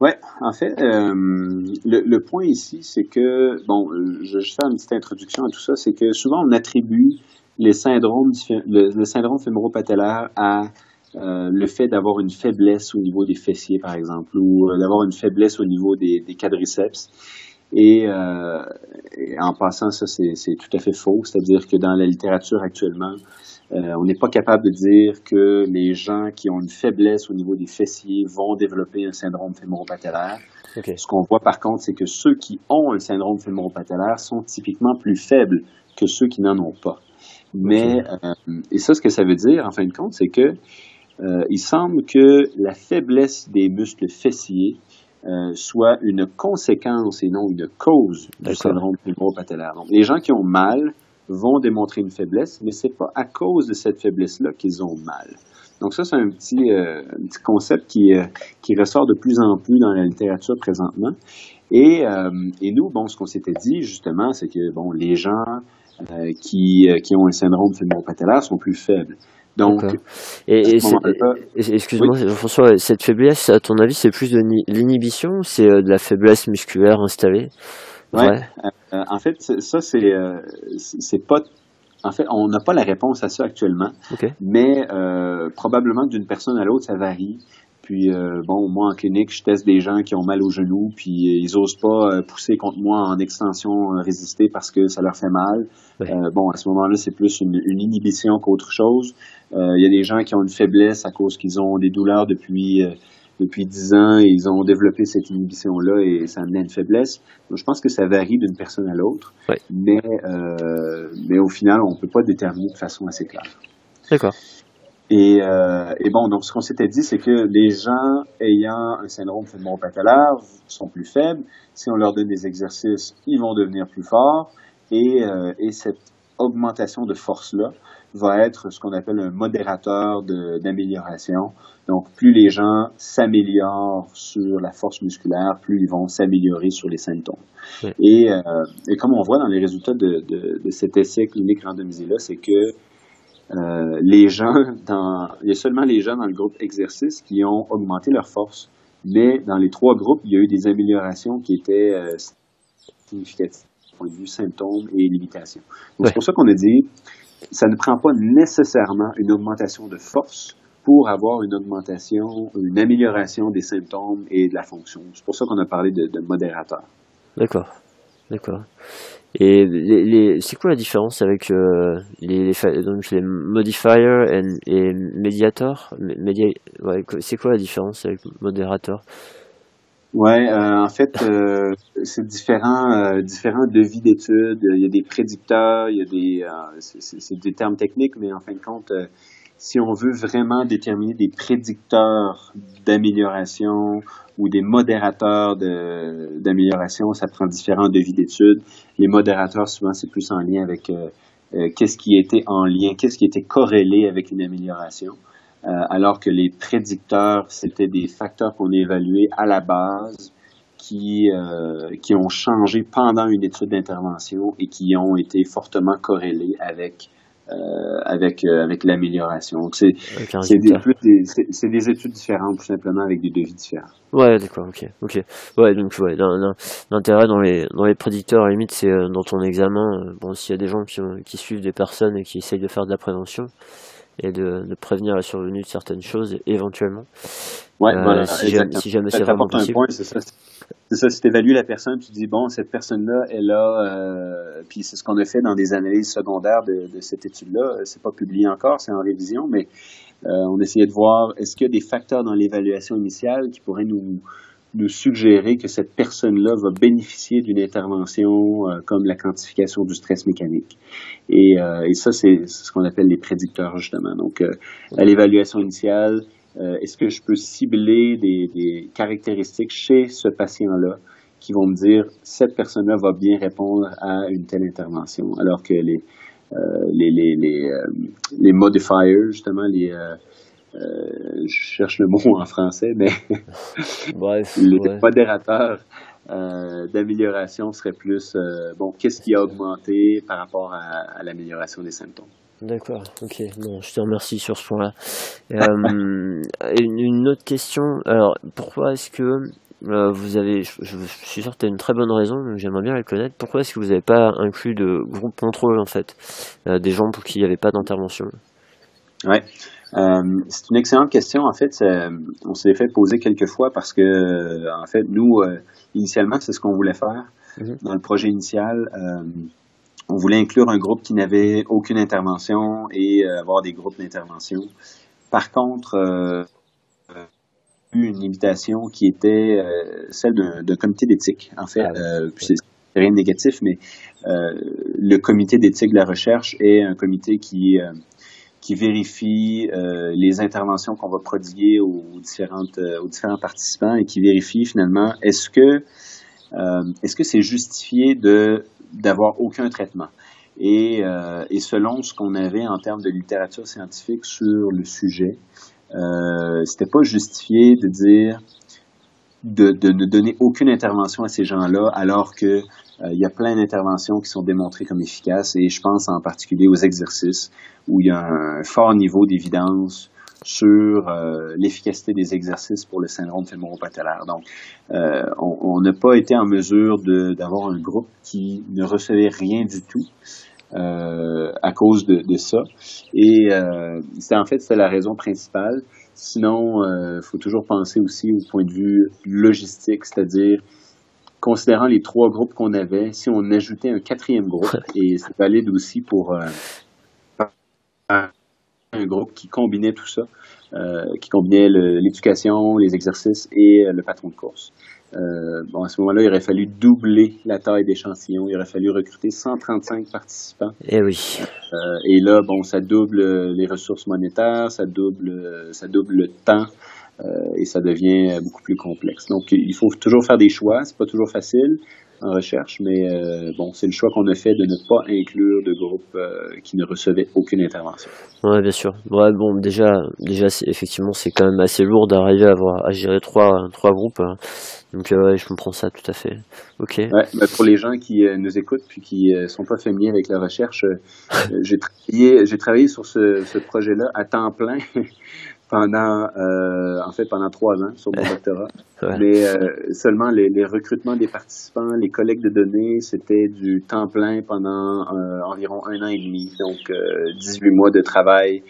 Ouais, en fait, euh, le, le, point ici, c'est que, bon, je juste faire une petite introduction à tout ça, c'est que souvent on attribue les syndromes, le, le syndrome fémoro-patellaire à euh, le fait d'avoir une faiblesse au niveau des fessiers, par exemple, ou euh, d'avoir une faiblesse au niveau des, des quadriceps. Et, euh, en passant, ça, c'est tout à fait faux. C'est-à-dire que dans la littérature actuellement, euh, on n'est pas capable de dire que les gens qui ont une faiblesse au niveau des fessiers vont développer un syndrome fémoro-patellaire. Ce qu'on voit par contre, c'est que ceux qui ont un syndrome fémoro-patellaire sont typiquement plus faibles que ceux qui n'en ont pas. Mais, euh, et ça, ce que ça veut dire, en fin de compte, c'est que euh, il semble que la faiblesse des muscles fessiers euh, soit une conséquence et non une cause du syndrome patellaire. Donc, les gens qui ont mal vont démontrer une faiblesse, mais c'est pas à cause de cette faiblesse-là qu'ils ont mal. Donc ça, c'est un petit, euh, un petit concept qui, euh, qui ressort de plus en plus dans la littérature présentement. Et, euh, et nous, bon, ce qu'on s'était dit justement, c'est que bon, les gens euh, qui, euh, qui ont un syndrome fémoro-patellaire sont plus faibles. Donc, et, excuse-moi, François, cette faiblesse, à ton avis, c'est plus de l'inhibition c'est euh, de la faiblesse musculaire installée? Ouais. en fait, ça, c'est c'est pas. En fait, on n'a pas la réponse à ça actuellement, mais probablement d'une personne à l'autre, ça varie. Puis euh, bon, moi en clinique, je teste des gens qui ont mal au genou, puis ils osent pas euh, pousser contre moi en extension euh, résistée parce que ça leur fait mal. bon, à ce moment-là, c'est plus une, inhibition qu'autre chose. Il y a des gens qui ont une faiblesse à cause qu'ils ont des douleurs depuis depuis dix ans et ils ont développé cette inhibition-là et ça amenait une faiblesse. Donc, je pense que ça varie d'une personne à l'autre, mais mais au final, on peut pas déterminer de façon assez claire. D'accord. Et, euh, et, bon, donc ce qu'on s'était dit, c'est que les gens ayant un syndrome fémoro-patellaire sont plus faibles. Si on leur donne des exercices, ils vont devenir plus forts. Et, euh, et cette augmentation de force-là va être ce qu'on appelle un modérateur d'amélioration. Donc, plus les gens s'améliorent sur la force musculaire, plus ils vont s'améliorer sur les symptômes. Et, euh, et, comme on voit dans les résultats de, de, de cet essai clinique randomisé-là, c'est que euh, les gens dans, il y a seulement les gens dans le groupe exercice qui ont augmenté leur force, mais dans les trois groupes, il y a eu des améliorations qui étaient euh, significatives point de vue symptômes et limitations. Donc c'est pour ça qu'on a dit, ça ne prend pas nécessairement une augmentation de force pour avoir une augmentation, une amélioration des symptômes et de la fonction. C'est pour ça qu'on a parlé de, de modérateur. D'accord, d'accord. Et les, les, c'est quoi la différence avec euh, les, donc les modifier et, et mediator? Ouais, C'est quoi la différence avec modérateur? Ouais, euh, en fait, euh, c'est différent, euh, différents devis d'études. Il y a des prédicteurs, il y a des, euh, c'est des termes techniques, mais en fin de compte, si on veut vraiment déterminer des prédicteurs d'amélioration ou des modérateurs d'amélioration, ça prend différents devis d'études. Les modérateurs, souvent, c'est plus en lien avec euh, euh, qu'est-ce qui était en lien, qu'est-ce qui était corrélé avec une amélioration. Euh, alors que les prédicteurs, c'était des facteurs qu'on a évalués à la base qui, qui ont changé pendant une étude d'intervention et qui ont été fortement corrélés avec euh, avec euh, avec l'amélioration. C'est c'est des, des, des, études différentes tout simplement avec des devis différents. Ouais, d'accord, ok, ok. Ouais, donc ouais, l'intérêt dans les dans les prédicteurs à la limite c'est euh, dans ton examen. bon, s'il y a des gens qui, qui suivent des personnes et qui essayent de faire de la prévention et de, de prévenir la survenue de certaines choses éventuellement. Ouais, voilà, si, jamais, si jamais c'est vraiment possible. C'est ça, si tu évalues la personne, tu dis, bon, cette personne-là, elle a, euh, puis c'est ce qu'on a fait dans des analyses secondaires de, de cette étude-là, c'est pas publié encore, c'est en révision, mais euh, on essayait de voir, est-ce qu'il y a des facteurs dans l'évaluation initiale qui pourraient nous, nous suggérer que cette personne-là va bénéficier d'une intervention euh, comme la quantification du stress mécanique. Et, euh, et ça, c'est ce qu'on appelle les prédicteurs, justement. Donc, euh, à l'évaluation initiale, euh, est-ce que je peux cibler des, caractéristiques chez ce patient-là qui vont me dire cette personne-là va bien répondre à une telle intervention, alors que les euh, les, les, les, euh, les, modifiers, justement, les je cherche le mot en français, mais Bref, les modérateurs d'amélioration seraient plus bon, qu'est-ce qui a augmenté par rapport à l'amélioration des symptômes? D'accord, ok. Bon, je te remercie sur ce point-là. Euh, une, autre question. Alors, pourquoi est-ce que euh, vous avez, je, suis sûr que tu as une très bonne raison, j'aimerais bien la connaître. Pourquoi est-ce que vous n'avez pas inclus de groupe contrôle, en fait, euh, des gens pour qui il n'y avait pas d'intervention? Ouais, c'est une excellente question. En fait, on s'est fait poser quelques fois parce que, en fait, nous, initialement, c'est ce qu'on voulait faire mm-hmm. dans le projet initial on voulait inclure un groupe qui n'avait aucune intervention et euh, avoir des groupes d'intervention. Par contre, euh, une invitation qui était euh, celle d'un comité d'éthique. En fait, ah euh, c'est rien de négatif, mais le comité d'éthique de la recherche est un comité qui qui vérifie les interventions qu'on va prodiguer aux différentes aux différents participants et qui vérifie finalement est-ce que est-ce que c'est justifié de d'avoir aucun traitement? Et, euh, et, selon ce qu'on avait en termes de littérature scientifique sur le sujet, euh, c'était pas justifié de dire de, de, ne donner aucune intervention à ces gens-là, alors que euh, il y a plein d'interventions qui sont démontrées comme efficaces. Et je pense en particulier aux exercices où il y a un fort niveau d'évidence sur euh, l'efficacité des exercices pour le syndrome fémoro-patellaire. Donc, euh, on n'a pas été en mesure d'avoir un groupe qui ne recevait rien du tout euh, à cause de, ça. Et c'est en fait c'est la raison principale. Sinon, il faut toujours penser aussi au point de vue logistique, c'est-à-dire considérant les trois groupes qu'on avait, si on ajoutait un quatrième groupe, et c'est valide aussi pour un groupe qui combinait tout ça, euh, qui combinait l'éducation, les exercices et euh, le patron de course. Euh, bon, à ce moment-là, il aurait fallu doubler la taille d'échantillon. Il aurait fallu recruter 135 participants. Et eh oui. et là, bon, ça double les ressources monétaires, ça double, ça double le temps et ça devient beaucoup plus complexe. Donc, il faut toujours faire des choix. C'est pas toujours facile en recherche, mais euh, bon, c'est le choix qu'on a fait de ne pas inclure de groupes euh, qui ne recevaient aucune intervention. Ouais, bien sûr. Ouais, bon, déjà, déjà, effectivement, c'est quand même assez lourd d'arriver à, avoir, à gérer trois, trois groupes. Hein. Donc, euh, ouais, je comprends ça tout à fait. Ok. Ouais, bah, pour les gens qui nous écoutent puis qui sont pas familiers avec la recherche, j'ai travaillé, sur ce, ce projet-là à temps plein pendant, euh, en fait, pendant trois ans sur mon doctorat. Mais euh, seulement les, les, recrutements des participants, les collectes de données, c'était du temps plein pendant euh, environ un an et demi, donc 18 euh, mois de travail.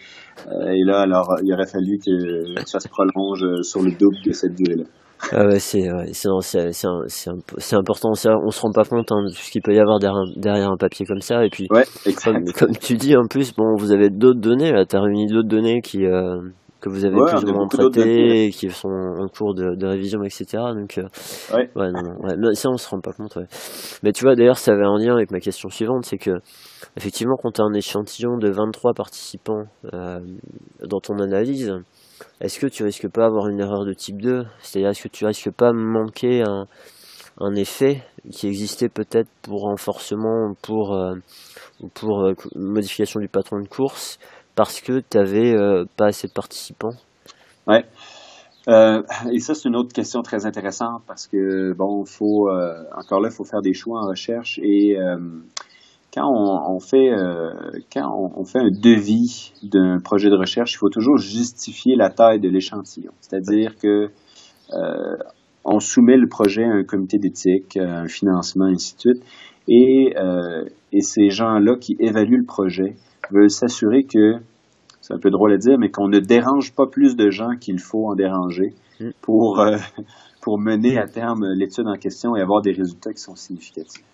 Euh, et là, alors, il aurait fallu que ça se prolonge sur le double de cette durée-là. Ah ouais, c'est c'est important ça on se rend pas compte hein, de ce qu'il peut y avoir derrière, derrière, un papier comme ça et puis ouais, comme, comme, tu dis en plus bon vous avez d'autres données là as réuni d'autres données qui euh, que vous avez plus ou moins traité, et qui sont en cours de, de révision, etc. Donc, euh, ouais. ouais, non, ouais. ça on se rend pas compte. Ouais. Mais tu vois, d'ailleurs, ça avait un lien avec ma question suivante, c'est que effectivement, quand tu as un échantillon de 23 participants euh, dans ton analyse, est-ce que tu risques pas avoir une erreur de type 2 C'est-à-dire, est-ce que tu risques pas manquer un, un effet qui existait peut-être pour renforcement, pour, euh, pour euh, modification du patron de course parce que tu n'avais euh, pas assez de participants Ouais. Euh, et ça, c'est une autre question très intéressante parce que, bon, faut, euh, encore là, il faut faire des choix en recherche et quand on, fait, quand on, fait un devis d'un projet de recherche, il faut toujours justifier la taille de l'échantillon. C'est-à-dire que on soumet le projet à un comité d'éthique, un financement, ainsi de suite, et, et ces gens-là qui évaluent le projet veulent s'assurer que, c'est un peu drôle à dire, mais qu'on ne dérange pas plus de gens qu'il faut en déranger mm. pour, euh, pour mener à terme l'étude en question et avoir des résultats qui sont significatifs.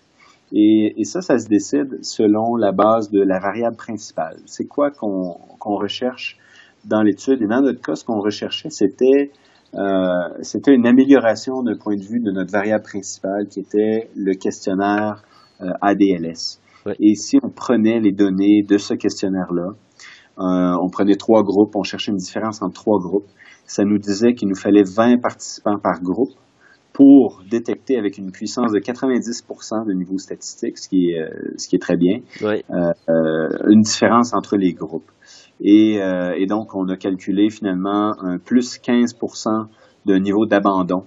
Et, et ça, ça se décide selon la base de la variable principale. C'est quoi qu'on qu'on recherche dans l'étude? Et dans notre cas, ce qu'on recherchait, c'était euh, c'était une amélioration d'un point de vue de notre variable principale qui était le questionnaire euh, ADLS. Et si on prenait les données de ce questionnaire-là, euh, on prenait trois groupes, on cherchait une différence entre trois groupes, ça nous disait qu'il nous fallait 20 participants par groupe pour détecter avec une puissance de 90% de niveau statistique, ce qui est, euh, ce qui est très bien, euh, une différence entre les groupes. Et, et, donc, on a calculé finalement un plus 15% de niveau d'abandon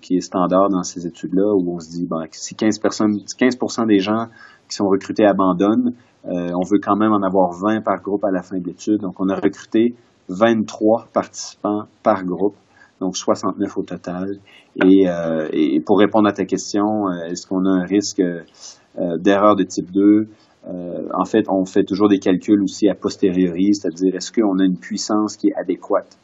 qui est standard dans ces études-là, où on se dit, ben, si 15, personnes, 15 des gens qui sont recrutés abandonnent. Euh, on veut quand même en avoir 20 par groupe à la fin de l'étude. Donc, on a recruté 23 participants par groupe, donc 69 au total. Et, euh, et pour répondre à ta question, euh, est-ce qu'on a un risque d'erreur de type 2? en fait, on fait toujours des calculs aussi a posteriori, c'est-à-dire est-ce qu'on a une puissance qui est adéquate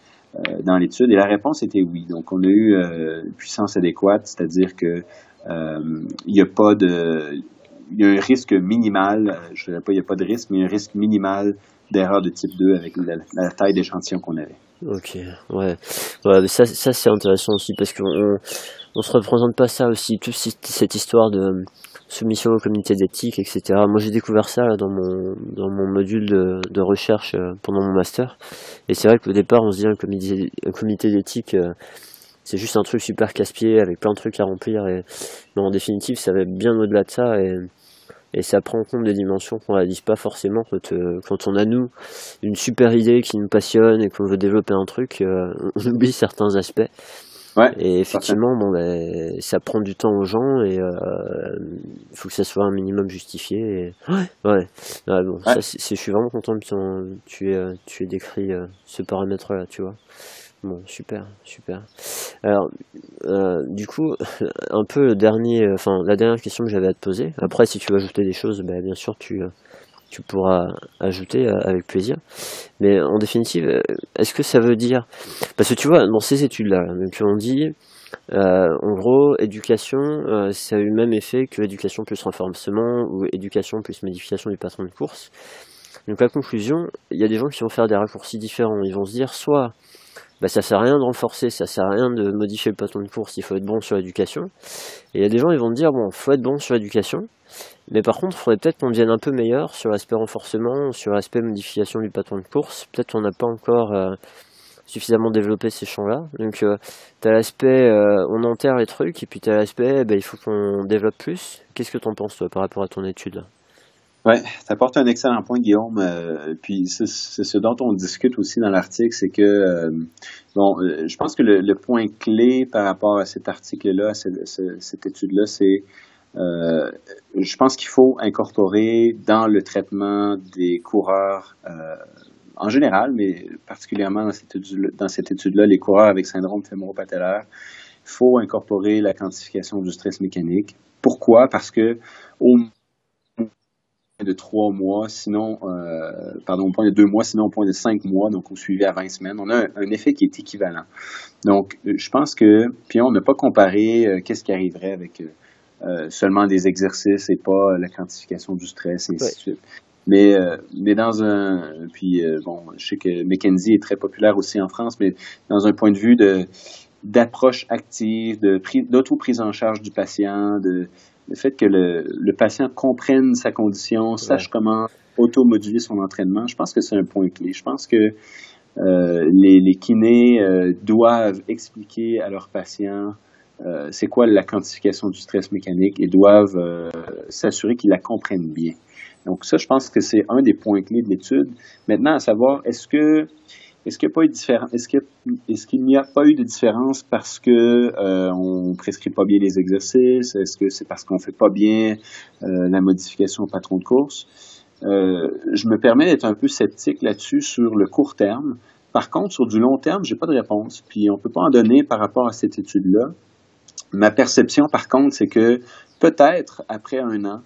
dans l'étude? Et la réponse était oui. Donc, on a eu une puissance adéquate, c'est-à-dire que il n'y a pas de il y a un risque minimal, euh, je ne dirais pas il n'y a pas de risque, mais un risque minimal d'erreur de type 2 avec la, taille d'échantillon qu'on avait. Ok, ouais. ouais ça, ça c'est intéressant aussi parce qu'on on se représente pas ça aussi, toute cette histoire de soumission au comité d'éthique, etc. Moi j'ai découvert ça dans, mon, dans mon module de, recherche euh, pendant mon master. Et c'est vrai qu'au départ on se dit un comité, d'éthique... Euh, c'est juste un truc super casse-pied avec plein de trucs à remplir mais en définitive ça va bien au-delà de ça et ça prend en compte des dimensions qu'on réalise pas forcément quand, euh, quand on a nous une super idée qui nous passionne et qu'on veut développer un truc, euh, on oublie certains aspects. Ouais, et effectivement, bon, ben, ça prend du temps aux gens et euh, il faut que ça soit un minimum justifié. Et... Ouais, ouais. bon, Ça, je suis vraiment content que tu aies, tu aies décrit ce paramètre-là, tu vois. Bon, super, super. Alors, euh, du coup, un peu le dernier, enfin la dernière question que j'avais à te poser. Après, si tu veux ajouter des choses, ben, bien sûr, tu, tu pourras ajouter avec plaisir. Mais en définitive, est-ce que ça veut dire... Parce que tu vois, dans ces études-là, tu on dit, en gros, éducation, ça a eu le même effet que éducation plus renforcement ou éducation plus modification du patron de course. Donc la conclusion, il y a des gens qui vont faire des raccourcis différents. Ils vont se dire soit bah, ça sert à rien de renforcer, ça sert à rien de modifier le patron de course, il faut être bon sur l'éducation. Et il y a des gens qui vont dire bon, faut être bon sur l'éducation, mais par contre, il faudrait peut-être qu'on devienne un peu meilleur sur l'aspect renforcement, sur l'aspect modification du patron de course. Peut-être qu'on n'a pas encore euh, suffisamment développé ces champs-là. Donc, euh, tu as l'aspect euh, on enterre les trucs, et puis tu as l'aspect bah, il faut qu'on développe plus. Qu'est-ce que tu en penses, toi, par rapport à ton étude? Oui, tu apportes un excellent point, Guillaume. Euh, puis c'est ce dont on discute aussi dans l'article, c'est que euh, bon, euh, je pense que le, point clé par rapport à cet article-là, à cette, cette étude-là, c'est je pense qu'il faut incorporer dans le traitement des coureurs en général, mais particulièrement dans cette étude-là, étude les coureurs avec syndrome fémoro-patellaire, il faut incorporer la quantification du stress mécanique. Pourquoi? Parce que au de trois mois, sinon, euh, pardon, au point de deux mois, sinon au point de cinq mois, donc au suivi à 20 semaines. On a un, effet qui est équivalent. Donc, je pense que, puis on n'a pas comparé euh, qu'est-ce qui arriverait avec euh, seulement des exercices et pas la quantification du stress et ainsi de suite. Mais, mais dans un, puis bon, je sais que McKenzie est très populaire aussi en France, mais dans un point de vue de d'approche active, de d'auto-prise en charge du patient, de le fait que le, patient comprenne sa condition, sache comment automoduler son entraînement, je pense que c'est un point clé. Je pense que euh, les, kinés euh, doivent expliquer à leurs patients euh, c'est quoi la quantification du stress mécanique et doivent s'assurer qu'ils la comprennent bien. Donc ça, je pense que c'est un des points clés de l'étude. Maintenant, à savoir, est-ce que est-ce qu'il n'y a pas eu de différence parce que euh, on prescrit pas bien les exercices? Est-ce que c'est parce qu'on fait pas bien euh, la modification au patron de course? Euh, Je me permets d'être un peu sceptique là-dessus sur le court terme. Par contre, sur du long terme, j'ai pas de réponse. Puis on peut pas en donner par rapport à cette étude-là. Ma perception, par contre, c'est que peut-être après un an,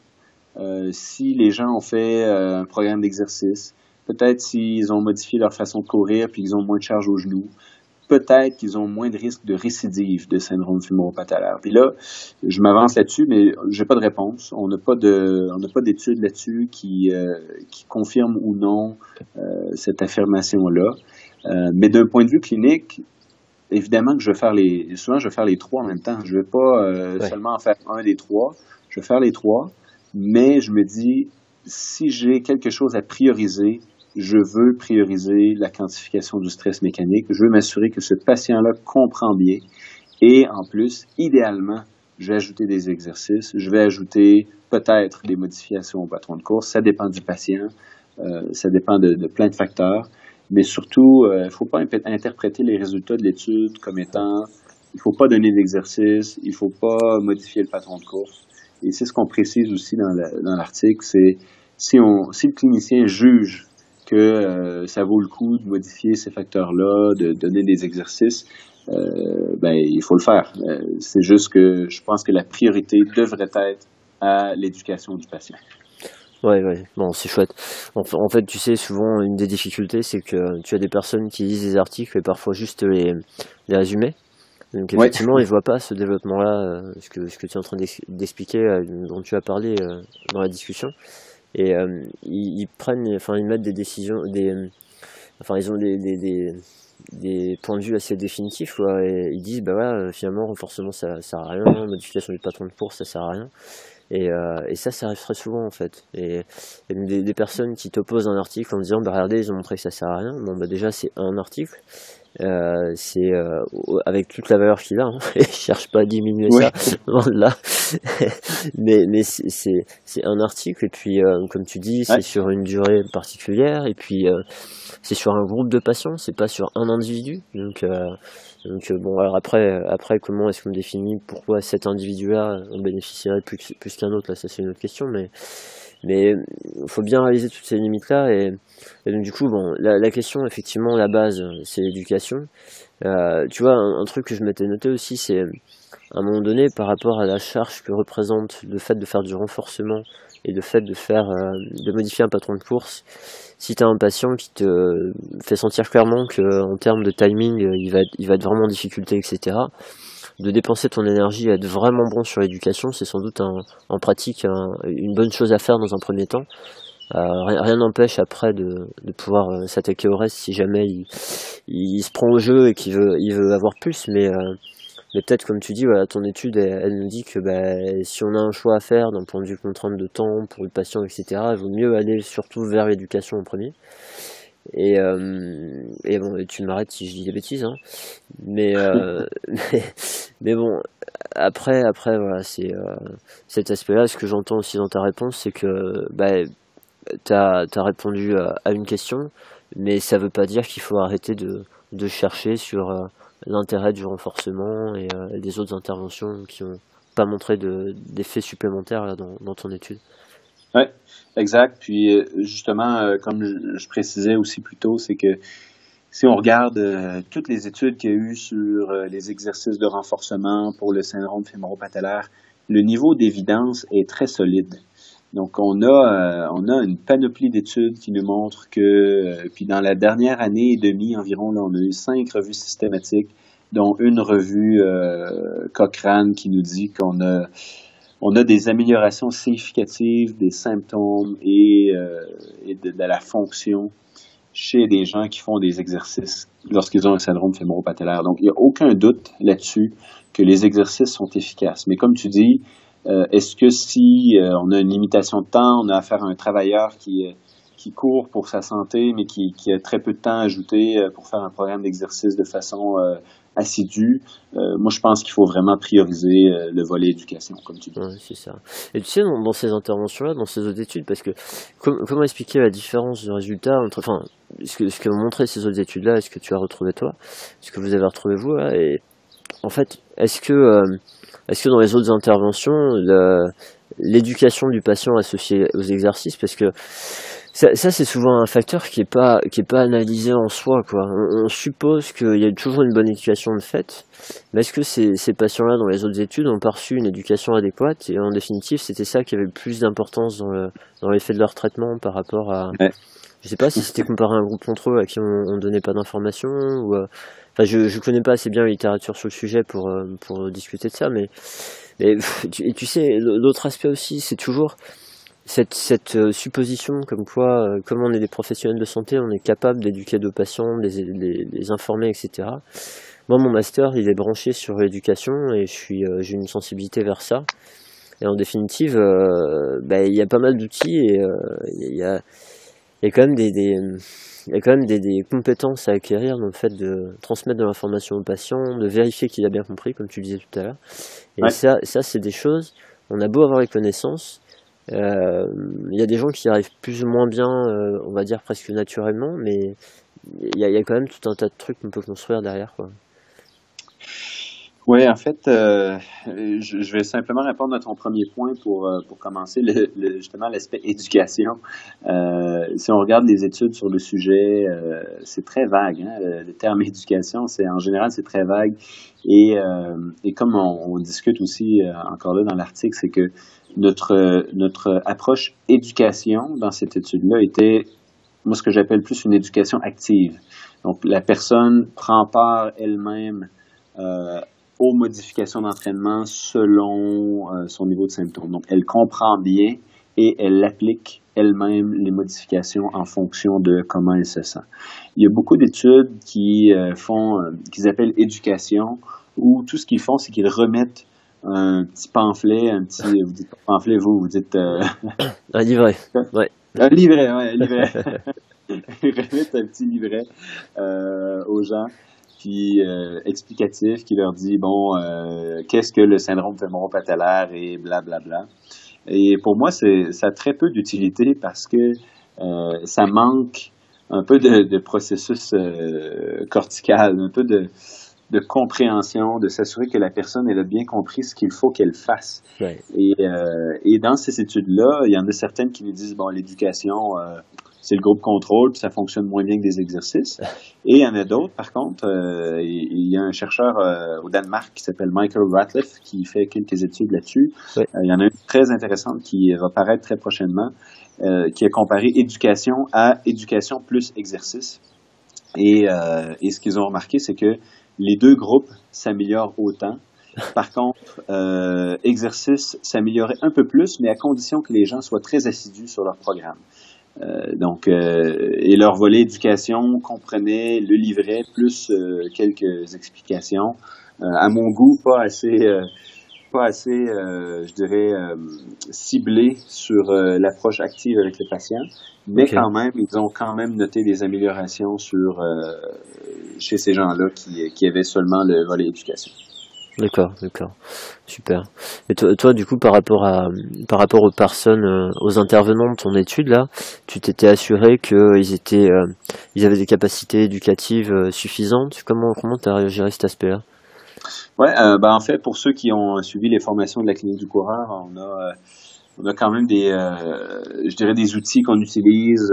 euh, si les gens ont fait euh, un programme d'exercice, Peut-être s'ils ont modifié leur façon de courir puis qu'ils ont moins de charge aux genoux. Peut-être qu'ils ont moins de risque de récidive de syndrome fémoro-patellaire. Puis là, je m'avance là-dessus, mais j'ai pas de réponse. On n'a pas de, on n'a pas d'études là-dessus qui, euh, qui confirment ou non euh, cette affirmation-là. Euh, mais d'un point de vue clinique, évidemment que je vais faire les, souvent je vais faire les trois en même temps. Je vais pas seulement en faire un des trois. Je vais faire les trois, mais je me dis si j'ai quelque chose à prioriser, je veux prioriser la quantification du stress mécanique. Je veux m'assurer que ce patient-là comprend bien. Et en plus, idéalement, je vais ajouter des exercices. Je vais ajouter peut-être des modifications au patron de course. Ça dépend du patient. Euh, ça dépend de, plein de facteurs. Mais surtout, il euh, ne faut pas interpréter les résultats de l'étude comme étant il ne faut pas donner d'exercice, il ne faut pas modifier le patron de course. Et c'est ce qu'on précise aussi dans l'article, c'est si, si le clinicien juge que euh, ça vaut le coup de modifier ces facteurs-là, de donner des exercices, euh, ben il faut le faire. Euh, c'est juste que je pense que la priorité devrait être à l'éducation du patient. Ouais, ouais, bon, c'est chouette. En, fait, tu sais, souvent, une des difficultés, c'est que tu as des personnes qui lisent des articles et parfois juste les, les résumés. Donc, effectivement, ils ne voient pas ce développement-là, ce, que, ce que tu es en train d'expliquer, dont tu as parlé dans la discussion et euh, ils, prennent, enfin ils mettent des décisions, des, enfin ils ont des, des, points de vue assez définitifs et ils disent bah ouais finalement renforcement ça, ça sert à rien, modification du patron de course ça sert à rien. Et, euh, et, ça, ça arrive très souvent en fait. Et, des, des, personnes qui t'opposent un article en disant bah regardez ils ont montré que ça sert à rien. Bon bah déjà c'est un article. Euh, c'est euh, avec toute la valeur qu'il a. Hein. ne cherche pas à diminuer ça, là. mais mais c'est c'est un article et puis euh, comme tu dis, c'est sur une durée particulière et puis euh, c'est sur un groupe de patients, c'est pas sur un individu. Donc donc bon alors après après comment est-ce qu'on définit pourquoi cet individu-là en bénéficierait plus plus qu'un autre? Là ça c'est une autre question mais mais il faut bien réaliser toutes ces limites-là. Et, donc, du coup, bon, la, question, effectivement, la base, c'est l'éducation. Euh, tu vois, un, truc que je m'étais noté aussi, c'est à un moment donné, par rapport à la charge que représente le fait de faire du renforcement et le fait de faire, euh, de modifier un patron de course, si tu as un patient qui te fait sentir clairement qu'en termes de timing, il va, il va être vraiment en difficulté, etc., de dépenser ton énergie à être vraiment bon sur l'éducation, c'est sans doute en pratique une bonne chose à faire dans un premier temps. Euh, rien n'empêche après de, de pouvoir euh, s'attaquer au reste si jamais il, il, se prend au jeu et qu'il veut, il veut avoir plus. Mais, euh, mais peut-être comme tu dis, voilà, ton étude, elle, nous dit que bah, si on a un choix à faire d'un point de vue contrainte de temps pour le patient, etc., il vaut mieux aller surtout vers l'éducation en premier. Et, euh, et bon, tu m'arrêtes si je dis des bêtises, hein. mais, mais, mais bon, après, après voilà, c'est cet aspect-là. Ce que j'entends aussi dans ta réponse, c'est que bah, tu as, répondu à, une question, mais ça ne veut pas dire qu'il faut arrêter de, de chercher sur euh, l'intérêt du renforcement et euh, des autres interventions qui n'ont pas montré d'effets supplémentaires là, dans, dans, ton étude. Oui, exact. Puis euh, justement, comme je, précisais aussi plus tôt, c'est que si on regarde toutes les études qu'il y a eu sur les exercices de renforcement pour le syndrome fémoro-patellaire, le niveau d'évidence est très solide. Donc, on a, euh, on a une panoplie d'études qui nous montrent que, euh, puis dans la dernière année et demie environ, là, on a eu cinq revues systématiques, dont une revue euh, Cochrane qui nous dit qu'on a, on a des améliorations significatives des symptômes et, et de, la fonction chez des gens qui font des exercices lorsqu'ils ont un syndrome fémoro-patellaire. Donc, il n'y a aucun doute là-dessus que les exercices sont efficaces. Mais comme tu dis, euh, est-ce que si euh, on a une limitation de temps, on a affaire à un travailleur qui, court pour sa santé, mais qui, a très peu de temps ajouté euh, pour faire un programme d'exercice de façon assidue, moi je pense qu'il faut vraiment prioriser le volet éducation, comme tu dis. Oui, c'est ça. Et tu sais, dans, ces interventions-là, dans ces autres études, parce que comment expliquer la différence de résultats entre, enfin, ce que, ce que montré ces autres études-là, est-ce que tu as retrouvé toi, ce que vous avez retrouvé vous, là, et en fait, est-ce que est-ce que dans les autres interventions, l'éducation du patient associée aux exercices, parce que ça, c'est souvent un facteur qui est pas qui est pas analysé en soi quoi. On, suppose qu'il y a toujours une bonne éducation de fait, mais est-ce que ces, ces patients-là dans les autres études ont perçu une éducation adéquate? Et en définitive c'était ça qui avait le plus d'importance dans le dans l'effet de leur traitement par rapport à je sais pas si c'était comparé à un groupe contrôle à qui on, on donnait pas d'informations ou euh, Enfin, je je connais pas assez bien la littérature sur le sujet pour euh, pour discuter de ça, mais mais tu, et tu sais l'autre aspect aussi, c'est toujours cette cette euh, supposition comme quoi, euh, comme on est des professionnels de santé, on est capable d'éduquer nos patients, les, les, les informer, etc. Moi, mon master, il est branché sur l'éducation et je suis j'ai une sensibilité vers ça. Et en définitive, bah, il y a pas mal d'outils et il y a il y a quand même des, des il y a quand même des, des, compétences à acquérir dans le fait de transmettre de l'information au patient, de vérifier qu'il a bien compris, comme tu disais tout à l'heure. Et ça, ça c'est des choses, on a beau avoir les connaissances, euh, il y a des gens qui arrivent plus ou moins bien, euh, on va dire presque naturellement, mais il y, a, quand même tout un tas de trucs qu'on peut construire derrière. Quoi. Oui, en fait, euh, je, vais simplement répondre à ton premier point pour, euh, pour commencer, justement l'aspect éducation. Euh, si on regarde les études sur le sujet, euh, c'est très vague. Hein, le, terme éducation, c'est en général c'est très vague. Et, comme on, discute aussi encore là dans l'article, c'est que notre notre approche éducation dans cette étude-là était moi ce que j'appelle plus une éducation active. Donc la personne prend part elle-même euh, aux modifications d'entraînement selon euh, son niveau de symptômes. Donc, elle comprend bien et elle applique elle-même les modifications en fonction de comment elle se sent. Il y a beaucoup d'études qui euh, font, euh, qu'ils appellent éducation, où tout ce qu'ils font, c'est qu'ils remettent un petit pamphlet, un petit, vous dites pamphlet, vous, vous dites... un livret, ouais. Un livret, ouais, un livret. Ils remettent un petit livret aux gens puis euh, explicatif qui leur dit bon euh, qu'est-ce que le syndrome fémoro-patellaire et blablabla. Bla, bla. Et pour moi, c'est ça a très peu d'utilité parce que euh, ça manque un peu de, de processus cortical, un peu de, de compréhension, de s'assurer que la personne elle a bien compris ce qu'il faut qu'elle fasse. Et, et dans ces études-là, il y en a certaines qui nous disent bon l'éducation c'est le groupe contrôle, puis ça fonctionne moins bien que des exercices. Et il y en a d'autres, par contre. Euh, il y a un chercheur euh, au Danemark qui s'appelle Michael Ratliff qui fait quelques études là-dessus. Euh, il y en a une très intéressante qui va paraître très prochainement, qui a comparé éducation à éducation plus exercice. Et, et ce qu'ils ont remarqué, c'est que les deux groupes s'améliorent autant. Par contre, exercice s'améliorait un peu plus, mais à condition que les gens soient très assidus sur leur programme. Euh, donc, euh, et leur volet éducation comprenait le livret plus euh, quelques explications. à mon goût, pas assez, pas assez, je dirais, ciblé sur l'approche active avec les patients, mais quand même, ils ont quand même noté des améliorations sur chez ces gens-là qui, qui avaient seulement le volet éducation. D'accord, d'accord, super. Et toi, du coup, par rapport à, par rapport aux personnes, euh, aux intervenants de ton étude là, tu t'étais assuré qu'ils étaient, euh, ils avaient des capacités éducatives euh, suffisantes? Comment, comment t'as géré cet aspect-là? Ouais, bah en fait, pour ceux qui ont suivi les formations de la clinique du coureur, on a, on a quand même des, je dirais des outils qu'on utilise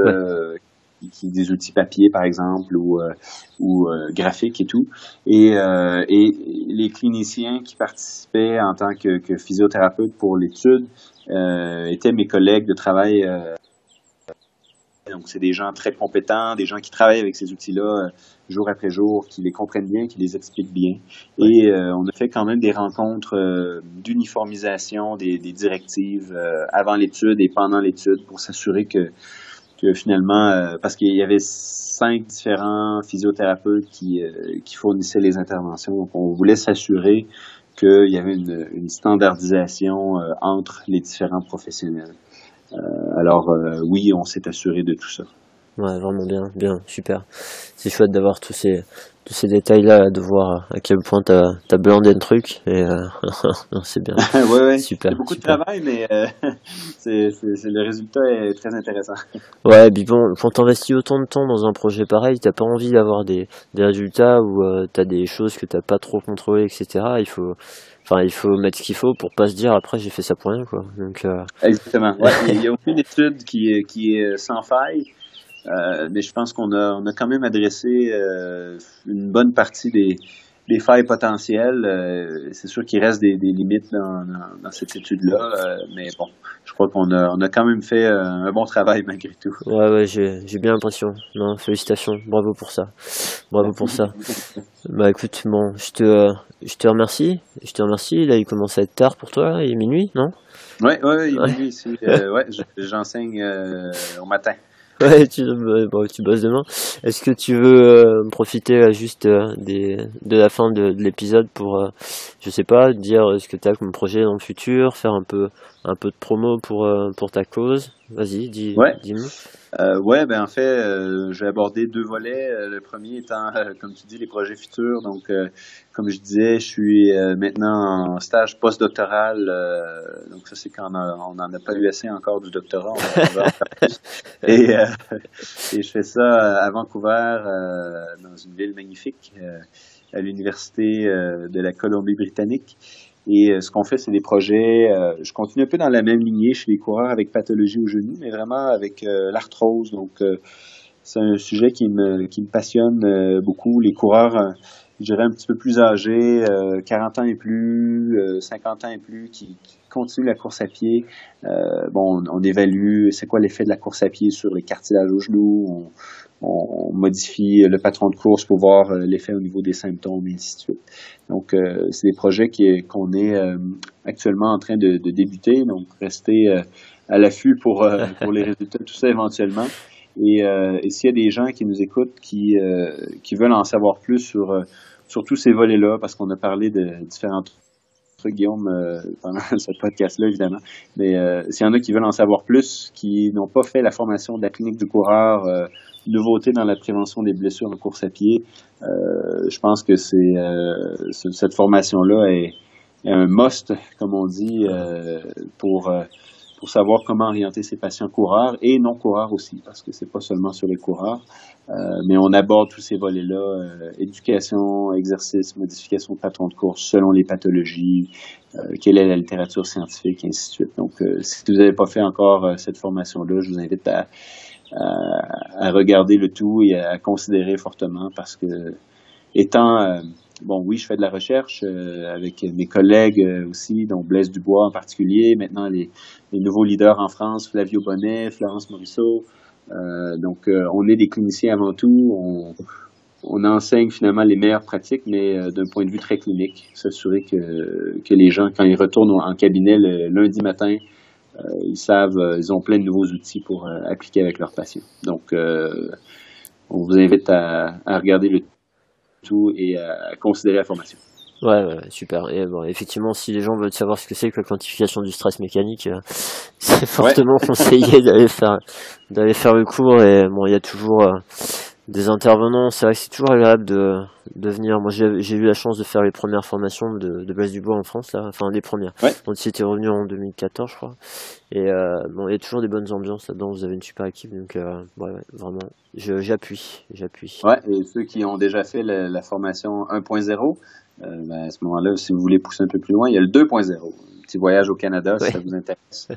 qui, des outils papier par exemple ou, euh, ou euh, graphiques et tout. Et, euh, et les cliniciens qui participaient en tant que, que physiothérapeute pour l'étude étaient mes collègues de travail. Donc c'est des gens très compétents, des gens qui travaillent avec ces outils-là jour après jour, qui les comprennent bien, qui les expliquent bien. Et on a fait quand même des rencontres d'uniformisation des, des, directives avant l'étude et pendant l'étude pour s'assurer que finalement, euh, parce qu'il y avait cinq différents physiothérapeutes qui, euh, qui fournissaient les interventions, donc on voulait s'assurer qu'il y avait une, une standardisation euh, entre les différents professionnels. Alors oui, on s'est assuré de tout ça. Ouais, vraiment bien, bien, super. C'est chouette d'avoir tous ces tous ces détails-là, de voir à quel point t'as as blindé le truc. Et euh, c'est bien. ouais, ouais. Super. C'est beaucoup de travail, mais euh, c'est le résultat est très intéressant. Ouais, puis bon, quand t'investis autant de temps dans un projet pareil, t'as pas envie d'avoir des, des résultats où euh, t'as des choses que t'as pas trop contrôlées, etc. Il faut, enfin, il faut mettre ce qu'il faut pour pas se dire après j'ai fait ça pour rien, quoi. Donc. Euh... Exactement. Ouais, il n'y a aucune étude qui qui est sans faille. Euh, mais je pense qu'on a, on a quand même adressé euh, une bonne partie des, des failles potentielles. Euh, c'est sûr qu'il reste des, des limites dans, dans, cette étude-là, mais bon, je crois qu'on a, on a quand même fait un bon travail malgré tout. Ouais, ouais, j'ai, j'ai bien l'impression. Non, félicitations, bravo pour ça. Bravo pour ça. bah écoute, bon, je te, je te remercie. Je te remercie. Là, il commence à être tard pour toi. Il est minuit, non? Ouais, ouais, il est minuit ici. ouais, j'enseigne au matin. Ouais, tu, tu bosses demain. Est-ce que tu veux euh, profiter euh, juste euh, des, de la fin de, de l'épisode pour, je sais pas, dire ce que tu as comme projet dans le futur, faire un peu, un peu de promo pour, pour ta cause Vas-y, dis, ouais. dis-moi. Euh, ouais, ben en fait, euh, je vais aborder deux volets. Euh, le premier étant, euh, comme tu dis, les projets futurs. Donc, comme je disais, je suis maintenant en stage postdoctoral. donc ça, c'est quand on n'en a pas eu assez encore du doctorat. et, et je fais ça à Vancouver, dans une ville magnifique, à l'université de la Colombie-Britannique. Et euh, ce qu'on fait, c'est des projets. Euh, je continue un peu dans la même lignée chez les coureurs avec pathologie au genou, mais vraiment avec euh, l'arthrose. Donc, c'est un sujet qui me, qui me passionne beaucoup. Les coureurs, je dirais un petit peu plus âgés, 40 ans et plus, 50 ans et plus, qui, qui continuent la course à pied. bon, on, on évalue c'est quoi l'effet de la course à pied sur les cartilages au genou? On, on modifie le patron de course pour voir euh, l'effet au niveau des symptômes, et ainsi de suite. Donc, euh, c'est des projets qu'on est euh, actuellement en train de, débuter, donc rester à l'affût pour, pour les résultats de tout ça éventuellement. Et, et s'il y a des gens qui nous écoutent qui, qui veulent en savoir plus sur, sur tous ces volets-là, parce qu'on a parlé de différents Guillaume, pendant ce podcast-là, évidemment. Mais s'il y en a qui veulent en savoir plus, qui n'ont pas fait la formation de la clinique du coureur, nouveauté dans la prévention des blessures en course à pied. Euh, je pense que c'est euh, cette formation-là est, un must, comme on dit, euh, pour pour savoir comment orienter ses patients coureurs et non coureurs aussi, parce que c'est pas seulement sur les coureurs, mais on aborde tous ces volets-là éducation, exercice, modification de patron de course selon les pathologies, quelle est la littérature scientifique, et ainsi de suite. Donc, si vous n'avez pas fait encore cette formation-là, je vous invite à à, regarder le tout et à considérer fortement parce que étant bon oui je fais de la recherche avec mes collègues aussi dont Blaise Dubois en particulier maintenant les, nouveaux leaders en France Flavio Bonnet Florence Morisseau donc on est des cliniciens avant tout on, enseigne finalement les meilleures pratiques, mais euh, d'un point de vue très clinique, s'assurer que, que les gens, quand ils retournent en cabinet le lundi matin, euh, ils savent, euh, ils ont plein de nouveaux outils pour appliquer avec leurs patients. Donc, on vous invite à, à, regarder le tout et à considérer la formation. Ouais, ouais, super. Et bon, effectivement, si les gens veulent savoir ce que c'est que la quantification du stress mécanique, c'est fortement conseillé d'aller faire d'aller faire le cours. Et bon, il y a toujours des intervenants, c'est vrai que c'est toujours agréable de, de venir. Moi, j'ai eu la chance de faire les premières formations de, de Blaise Dubois en France, là, enfin les premières. Ouais. Donc, c'était revenu en 2014, je crois. Et euh, bon, il y a toujours des bonnes ambiances là-dedans. Vous avez une super équipe, donc euh, ouais, ouais, vraiment, j'appuie, j'appuie. Ouais, et ceux qui ont déjà fait la, la formation 1.0, euh, ben, à ce moment-là, si vous voulez pousser un peu plus loin, il y a le 2.0 petit voyage au Canada si ça vous intéresse.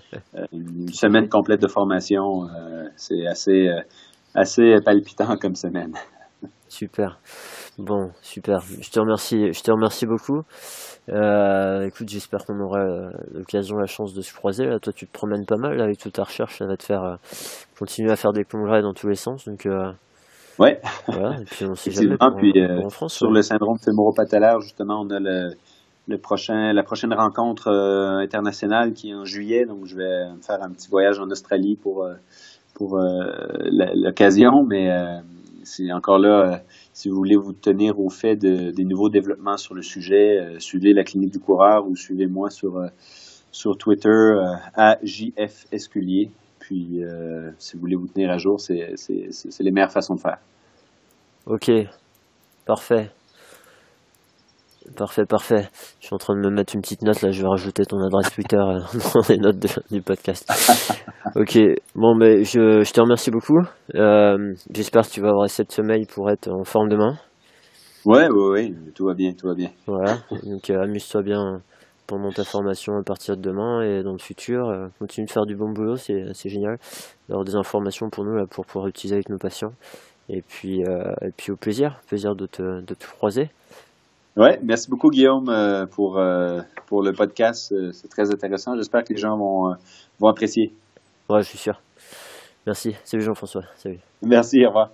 Une semaine complète de formation, c'est assez assez palpitant comme semaine. Super. Bon, super. Je te remercie, je te remercie beaucoup. Euh, écoute, j'espère qu'on aura euh, l'occasion, la chance de se croiser. Là, toi, tu te promènes pas mal avec toute ta recherche. Ça va te faire euh, continuer à faire des congrès dans tous les sens. Donc, ouais. Voilà. Et puis, on sait jamais. Pour, puis, en France, sur le syndrome fémoro-patellaire, justement, on a le, le prochain, la prochaine rencontre internationale qui est en juillet. Donc, je vais faire un petit voyage en Australie pour pour euh, l'occasion, mais euh, c'est encore là, euh, si vous voulez vous tenir au fait de, des nouveaux développements sur le sujet, suivez la clinique du coureur ou suivez-moi sur, sur Twitter à JF Esculier. Puis, si vous voulez vous tenir à jour, c'est les meilleures façons de faire. Ok, parfait. Parfait, parfait. Je suis en train de me mettre une petite note là, je vais rajouter ton adresse Twitter euh, dans les notes du podcast. ok, bon, mais je, je te remercie beaucoup. Euh, J'espère que tu vas avoir assez de sommeil pour être en forme demain. Ouais, ouais, ouais, tout va bien, tout va bien. Voilà, donc euh, amuse-toi bien pendant ta formation à partir de demain et dans le futur. Euh, continue de faire du bon boulot, c'est génial d'avoir des informations pour nous là, pour pouvoir utiliser avec nos patients. Et puis, et puis au plaisir, plaisir de te, de te croiser. Ouais, merci beaucoup Guillaume euh, pour, euh, pour le podcast. Euh, c'est très intéressant. J'espère que les gens vont, vont apprécier. Ouais, je suis sûr. Merci. Salut Jean-François. Salut. Merci, au revoir.